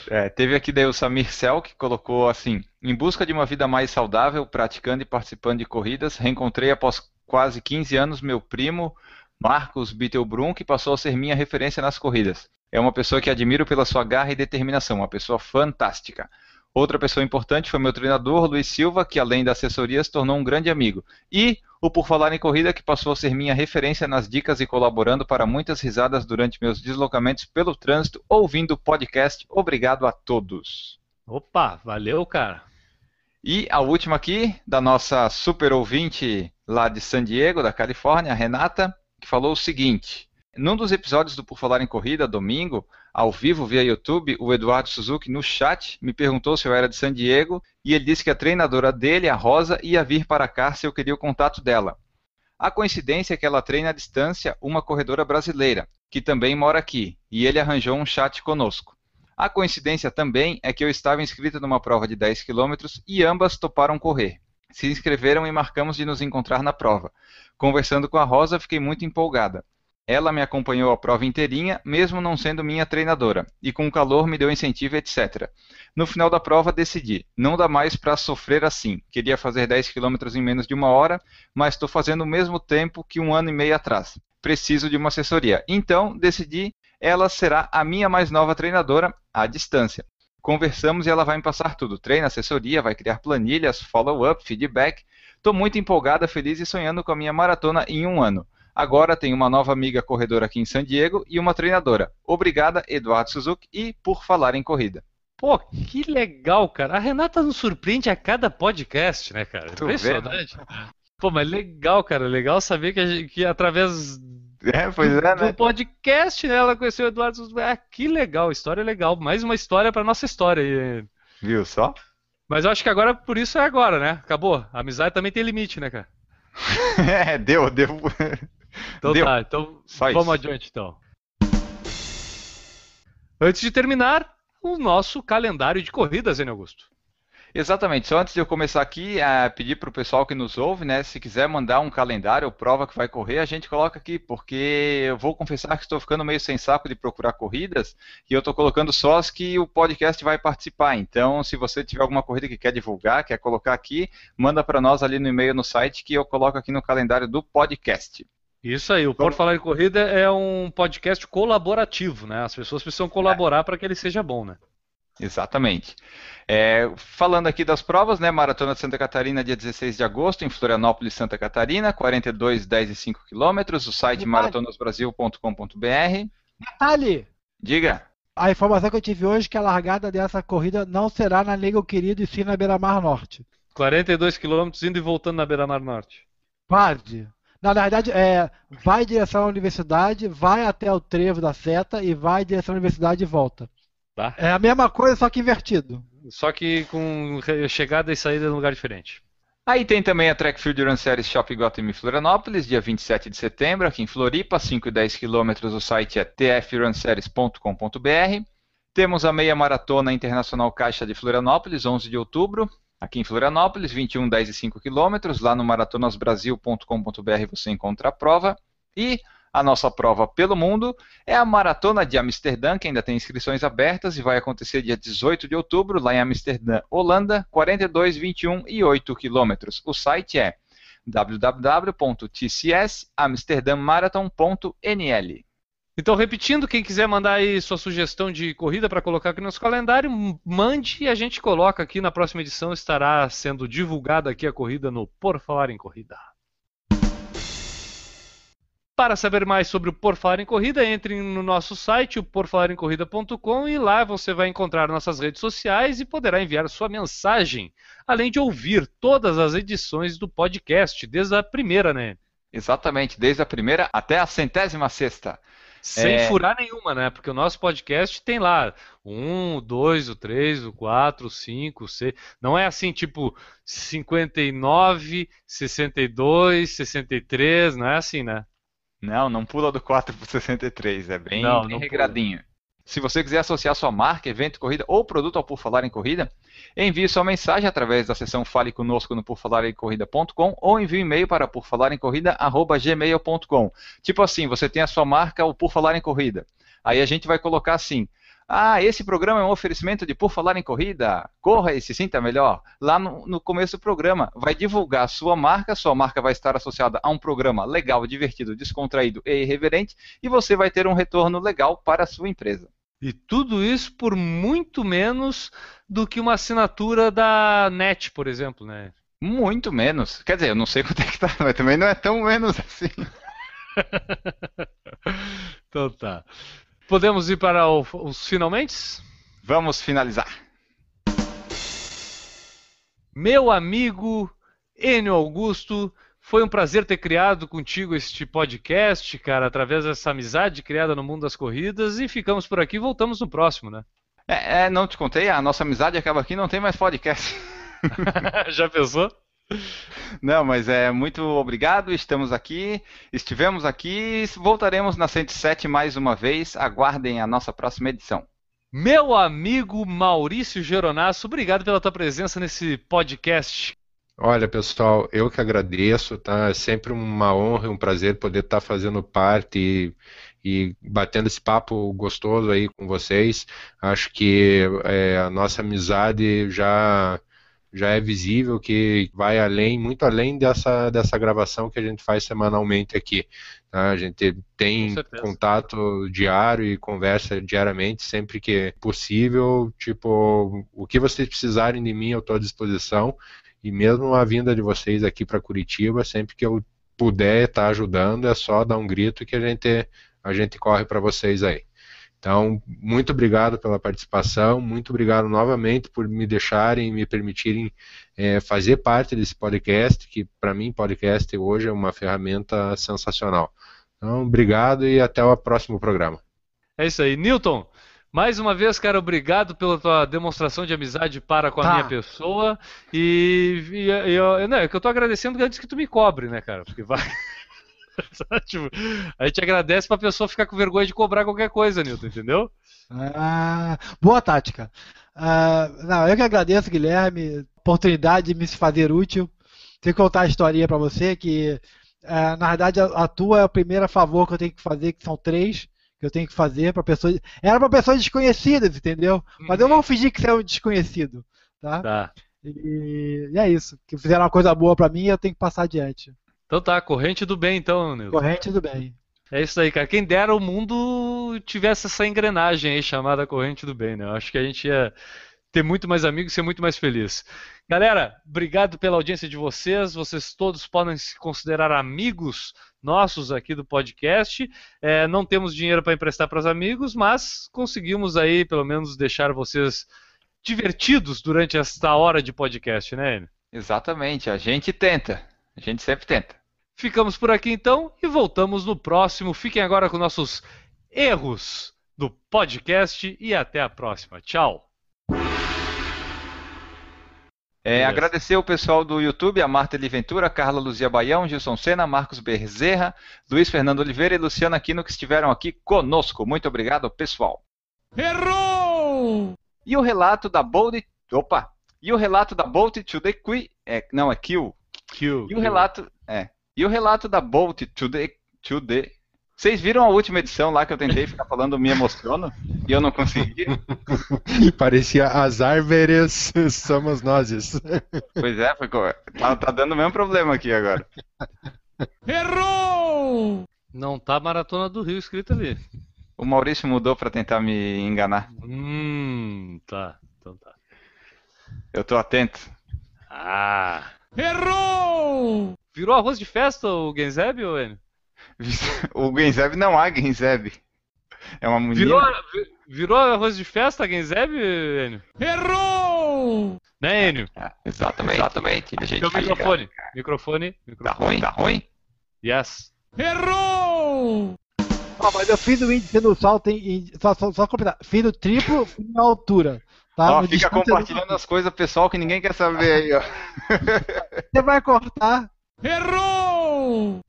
É, teve aqui daí o Samir Cel, que colocou assim: Em busca de uma vida mais saudável, praticando e participando de corridas, reencontrei após quase 15 anos meu primo, Marcos Bittelbrun, que passou a ser minha referência nas corridas. É uma pessoa que admiro pela sua garra e determinação, uma pessoa fantástica. Outra pessoa importante foi meu treinador, Luiz Silva, que além da assessoria se tornou um grande amigo. E o Por Falar em Corrida, que passou a ser minha referência nas dicas e colaborando para muitas risadas durante meus deslocamentos pelo trânsito, ouvindo o podcast. Obrigado a todos. Opa, valeu, cara. E a última aqui, da nossa super ouvinte lá de San Diego, da Califórnia, Renata, que falou o seguinte: Num dos episódios do Por Falar em Corrida, domingo, ao vivo via YouTube, o Eduardo Suzuki no chat me perguntou se eu era de San Diego e ele disse que a treinadora dele, a Rosa, ia vir para cá se eu queria o contato dela. A coincidência é que ela treina à distância uma corredora brasileira, que também mora aqui, e ele arranjou um chat conosco. A coincidência também é que eu estava inscrita numa prova de 10 km e ambas toparam correr. Se inscreveram e marcamos de nos encontrar na prova. Conversando com a Rosa, fiquei muito empolgada. Ela me acompanhou a prova inteirinha, mesmo não sendo minha treinadora, e com o calor me deu incentivo, etc. No final da prova decidi, não dá mais para sofrer assim. Queria fazer 10 km em menos de uma hora, mas estou fazendo o mesmo tempo que um ano e meio atrás. Preciso de uma assessoria. Então decidi, ela será a minha mais nova treinadora à distância. Conversamos e ela vai me passar tudo: treino, assessoria, vai criar planilhas, follow-up, feedback. Estou muito empolgada, feliz e sonhando com a minha maratona em um ano. Agora tem uma nova amiga corredora aqui em San Diego e uma treinadora. Obrigada, Eduardo Suzuki, e por falar em corrida. Pô, que legal, cara. A Renata nos surpreende a cada podcast, né, cara? Tu Impressionante. Vê, né? Pô, mas legal, cara. Legal saber que, gente, que através É, pois é, né? Do podcast, né? Ela conheceu o Eduardo. Ah, que legal, história legal. Mais uma história pra nossa história aí. Viu só? Mas eu acho que agora, por isso é agora, né? Acabou. A amizade também tem limite, né, cara? <laughs> é, deu, deu. Então Deu. tá, então Só vamos isso. adiante então. Antes de terminar, o nosso calendário de corridas, hein, Augusto? Exatamente. Só antes de eu começar aqui, é, pedir para o pessoal que nos ouve, né, se quiser mandar um calendário ou prova que vai correr, a gente coloca aqui, porque eu vou confessar que estou ficando meio sem saco de procurar corridas e eu estou colocando só as que o podcast vai participar. Então, se você tiver alguma corrida que quer divulgar, quer colocar aqui, manda para nós ali no e-mail no site que eu coloco aqui no calendário do podcast. Isso aí, o Por Falar em Corrida é um podcast colaborativo, né? As pessoas precisam colaborar para que ele seja bom, né? Exatamente. É, falando aqui das provas, né? Maratona de Santa Catarina, dia 16 de agosto, em Florianópolis, Santa Catarina, 42, 10 e 5 quilômetros. O site maratonasbrasil.com.br. Detalhe! Diga. A informação que eu tive hoje é que a largada dessa corrida não será na Liga Querido e sim na Beira-Mar Norte. 42 quilômetros indo e voltando na Beira-Mar Norte. Quase. Na verdade, é, vai em direção à universidade, vai até o trevo da seta e vai em direção à universidade e volta. Tá? É a mesma coisa, só que invertido. Só que com chegada e saída em lugar diferente. Aí tem também a Track Field Run Series Shopping Gotham em Florianópolis, dia 27 de setembro, aqui em Floripa, 5 e 10 quilômetros. O site é tfrunseries.com.br. Temos a meia maratona internacional Caixa de Florianópolis, 11 de outubro, aqui em Florianópolis, 21, 10 e 5 quilômetros. Lá no maratonasbrasil.com.br você encontra a prova. E a nossa prova pelo mundo é a Maratona de Amsterdã, que ainda tem inscrições abertas e vai acontecer dia 18 de outubro, lá em Amsterdã, Holanda, 42, 21 e 8 quilômetros. O site é www.tcsamsterdãmmarathon.nl. Então, repetindo, quem quiser mandar aí sua sugestão de corrida para colocar aqui no nosso calendário, mande e a gente coloca aqui na próxima edição. Estará sendo divulgada aqui a corrida no Por Falar em Corrida. Para saber mais sobre o Por Falar em Corrida, entre no nosso site, o porfalarencorrida.com, e lá você vai encontrar nossas redes sociais e poderá enviar sua mensagem, além de ouvir todas as edições do podcast, desde a primeira, né? Exatamente, desde a primeira até a centésima sexta. Sem É. furar nenhuma, né? Porque o nosso podcast tem lá um, o dois, o três, o quatro, o cinco, o seis. Não é assim, tipo 59, 62, 63, não é assim, né? Não, não pula do 4 para 63, é bem, Não, bem não regradinho. Se você quiser associar sua marca, evento, corrida ou produto ao Por Falar em Corrida, envie sua mensagem através da seção Fale Conosco no porfalarencorrida.com ou envie um e-mail para porfalarencorrida.gmail.com. Tipo assim, você tem a sua marca, o Por Falar em Corrida. Aí a gente vai colocar assim, ah, esse programa é um oferecimento de Por Falar em Corrida, corra e se sinta melhor. Lá no, no começo do programa, vai divulgar sua marca, sua marca vai estar associada a um programa legal, divertido, descontraído e irreverente, e você vai ter um retorno legal para a sua empresa. E tudo isso por muito menos do que uma assinatura da NET, por exemplo, né? Muito menos. Quer dizer, eu não sei <laughs> quanto é que tá, mas também não é tão menos assim. <laughs> então tá. Podemos ir para o- os finalmente? Vamos finalizar. Meu amigo Enio Augusto, foi um prazer ter criado contigo este podcast, cara, através dessa amizade criada no mundo das corridas. E ficamos por aqui, voltamos no próximo, né? É, é, não te contei, a nossa amizade acaba aqui, não tem mais podcast. <laughs> Já pensou? Não, mas é muito obrigado, estamos aqui, estivemos aqui, voltaremos na 107 mais uma vez, aguardem a nossa próxima edição. Meu amigo Maurício Geronasso, obrigado pela tua presença nesse podcast. Olha, pessoal, eu que agradeço, tá? É sempre uma honra e um prazer poder estar fazendo parte e, e batendo esse papo gostoso aí com vocês. Acho que é, a nossa amizade já já é visível que vai além, muito além dessa, dessa gravação que a gente faz semanalmente aqui. tá? A gente tem contato diário e conversa diariamente, sempre que possível. Tipo, o que vocês precisarem de mim, eu estou à disposição. E mesmo a vinda de vocês aqui para Curitiba, sempre que eu puder estar ajudando, é só dar um grito que a gente, a gente corre para vocês aí. Então, muito obrigado pela participação, muito obrigado novamente por me deixarem, me permitirem eh, fazer parte desse podcast, que para mim podcast hoje é uma ferramenta sensacional. Então, obrigado e até o próximo programa. É isso aí. Newton, mais uma vez, cara, obrigado pela tua demonstração de amizade para com a Tá. minha pessoa. E, e, e eu, não, é que eu tô agradecendo antes que tu me cobre, né, cara? Porque vai. <laughs> Tipo, a gente agradece pra pessoa ficar com vergonha de cobrar qualquer coisa, Newton, entendeu? Ah, boa tática. Ah, não, eu que agradeço, Guilherme, oportunidade de me se fazer útil. Tenho que contar a historinha para você que, ah, na verdade, a, a tua é o primeiro favor que eu tenho que fazer, que são três que eu tenho que fazer para pessoas. Era para pessoas desconhecidas, entendeu? Mas eu não fingi que você é um desconhecido, tá? Tá. E, e é isso. Que fizeram uma coisa boa para mim, eu tenho que passar adiante. Então tá, corrente do bem, então, Newton. Corrente do bem. É isso aí, cara. Quem dera o mundo tivesse essa engrenagem aí chamada corrente do bem, né? Eu acho que a gente ia ter muito mais amigos e ser muito mais feliz. Galera, obrigado pela audiência de vocês. Vocês todos podem se considerar amigos nossos aqui do podcast. É, não temos dinheiro para emprestar para os amigos, mas conseguimos aí pelo menos deixar vocês divertidos durante esta hora de podcast, né? Enio? Exatamente, a gente tenta. A gente sempre tenta. Ficamos por aqui então e voltamos no próximo. Fiquem agora com nossos erros do podcast e até a próxima. Tchau. É, agradecer o pessoal do YouTube, a Marta Eliventura, a Carla Luzia Baião, Gilson Sena, Marcos Bezerra, Luiz Fernando Oliveira e Luciano Aquino que estiveram aqui conosco. Muito obrigado, pessoal. Errou! E o relato da Bold... Opa! E o relato da Bolt to the Qui... É, não, é Kill. Kill, E o relato... É. E o relato da Bolt to the... To the... Vocês viram a última edição lá que eu tentei ficar falando me emociono? E eu não consegui? <laughs> Parecia as árvores somos nós. Pois é, tá, tá dando o mesmo problema aqui agora. Errou! Não tá Maratona do Rio escrito ali. O Maurício mudou pra tentar me enganar. Hum, tá. Então tá. Eu tô atento. Ah. Errou! Virou arroz de festa o Genzeb, ou Enio? <laughs> O Genzeb não há Genzeb. É uma menina. Virou, vi- virou arroz de festa a Genzeb, Enio? Errou! Né, Enio? Ah, exatamente, exatamente. A gente Teu microfone. Microfone. Tá Microfone. ruim, tá ruim? Yes. Errou! Ó, mas eu fiz o índice no salto em, só, só, só completar. Fiz o triplo em altura. Tá? Ó, fica compartilhando as coisas pessoal que ninguém quer saber aí, ó. Você vai cortar. Errou!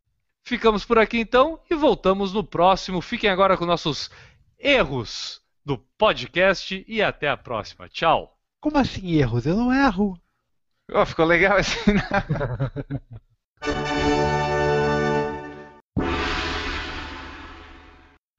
Ficamos por aqui então e voltamos no próximo. Fiquem agora com nossos erros do podcast e até a próxima. Tchau. Como assim erros? Eu não erro. Ó, ficou legal esse. <laughs>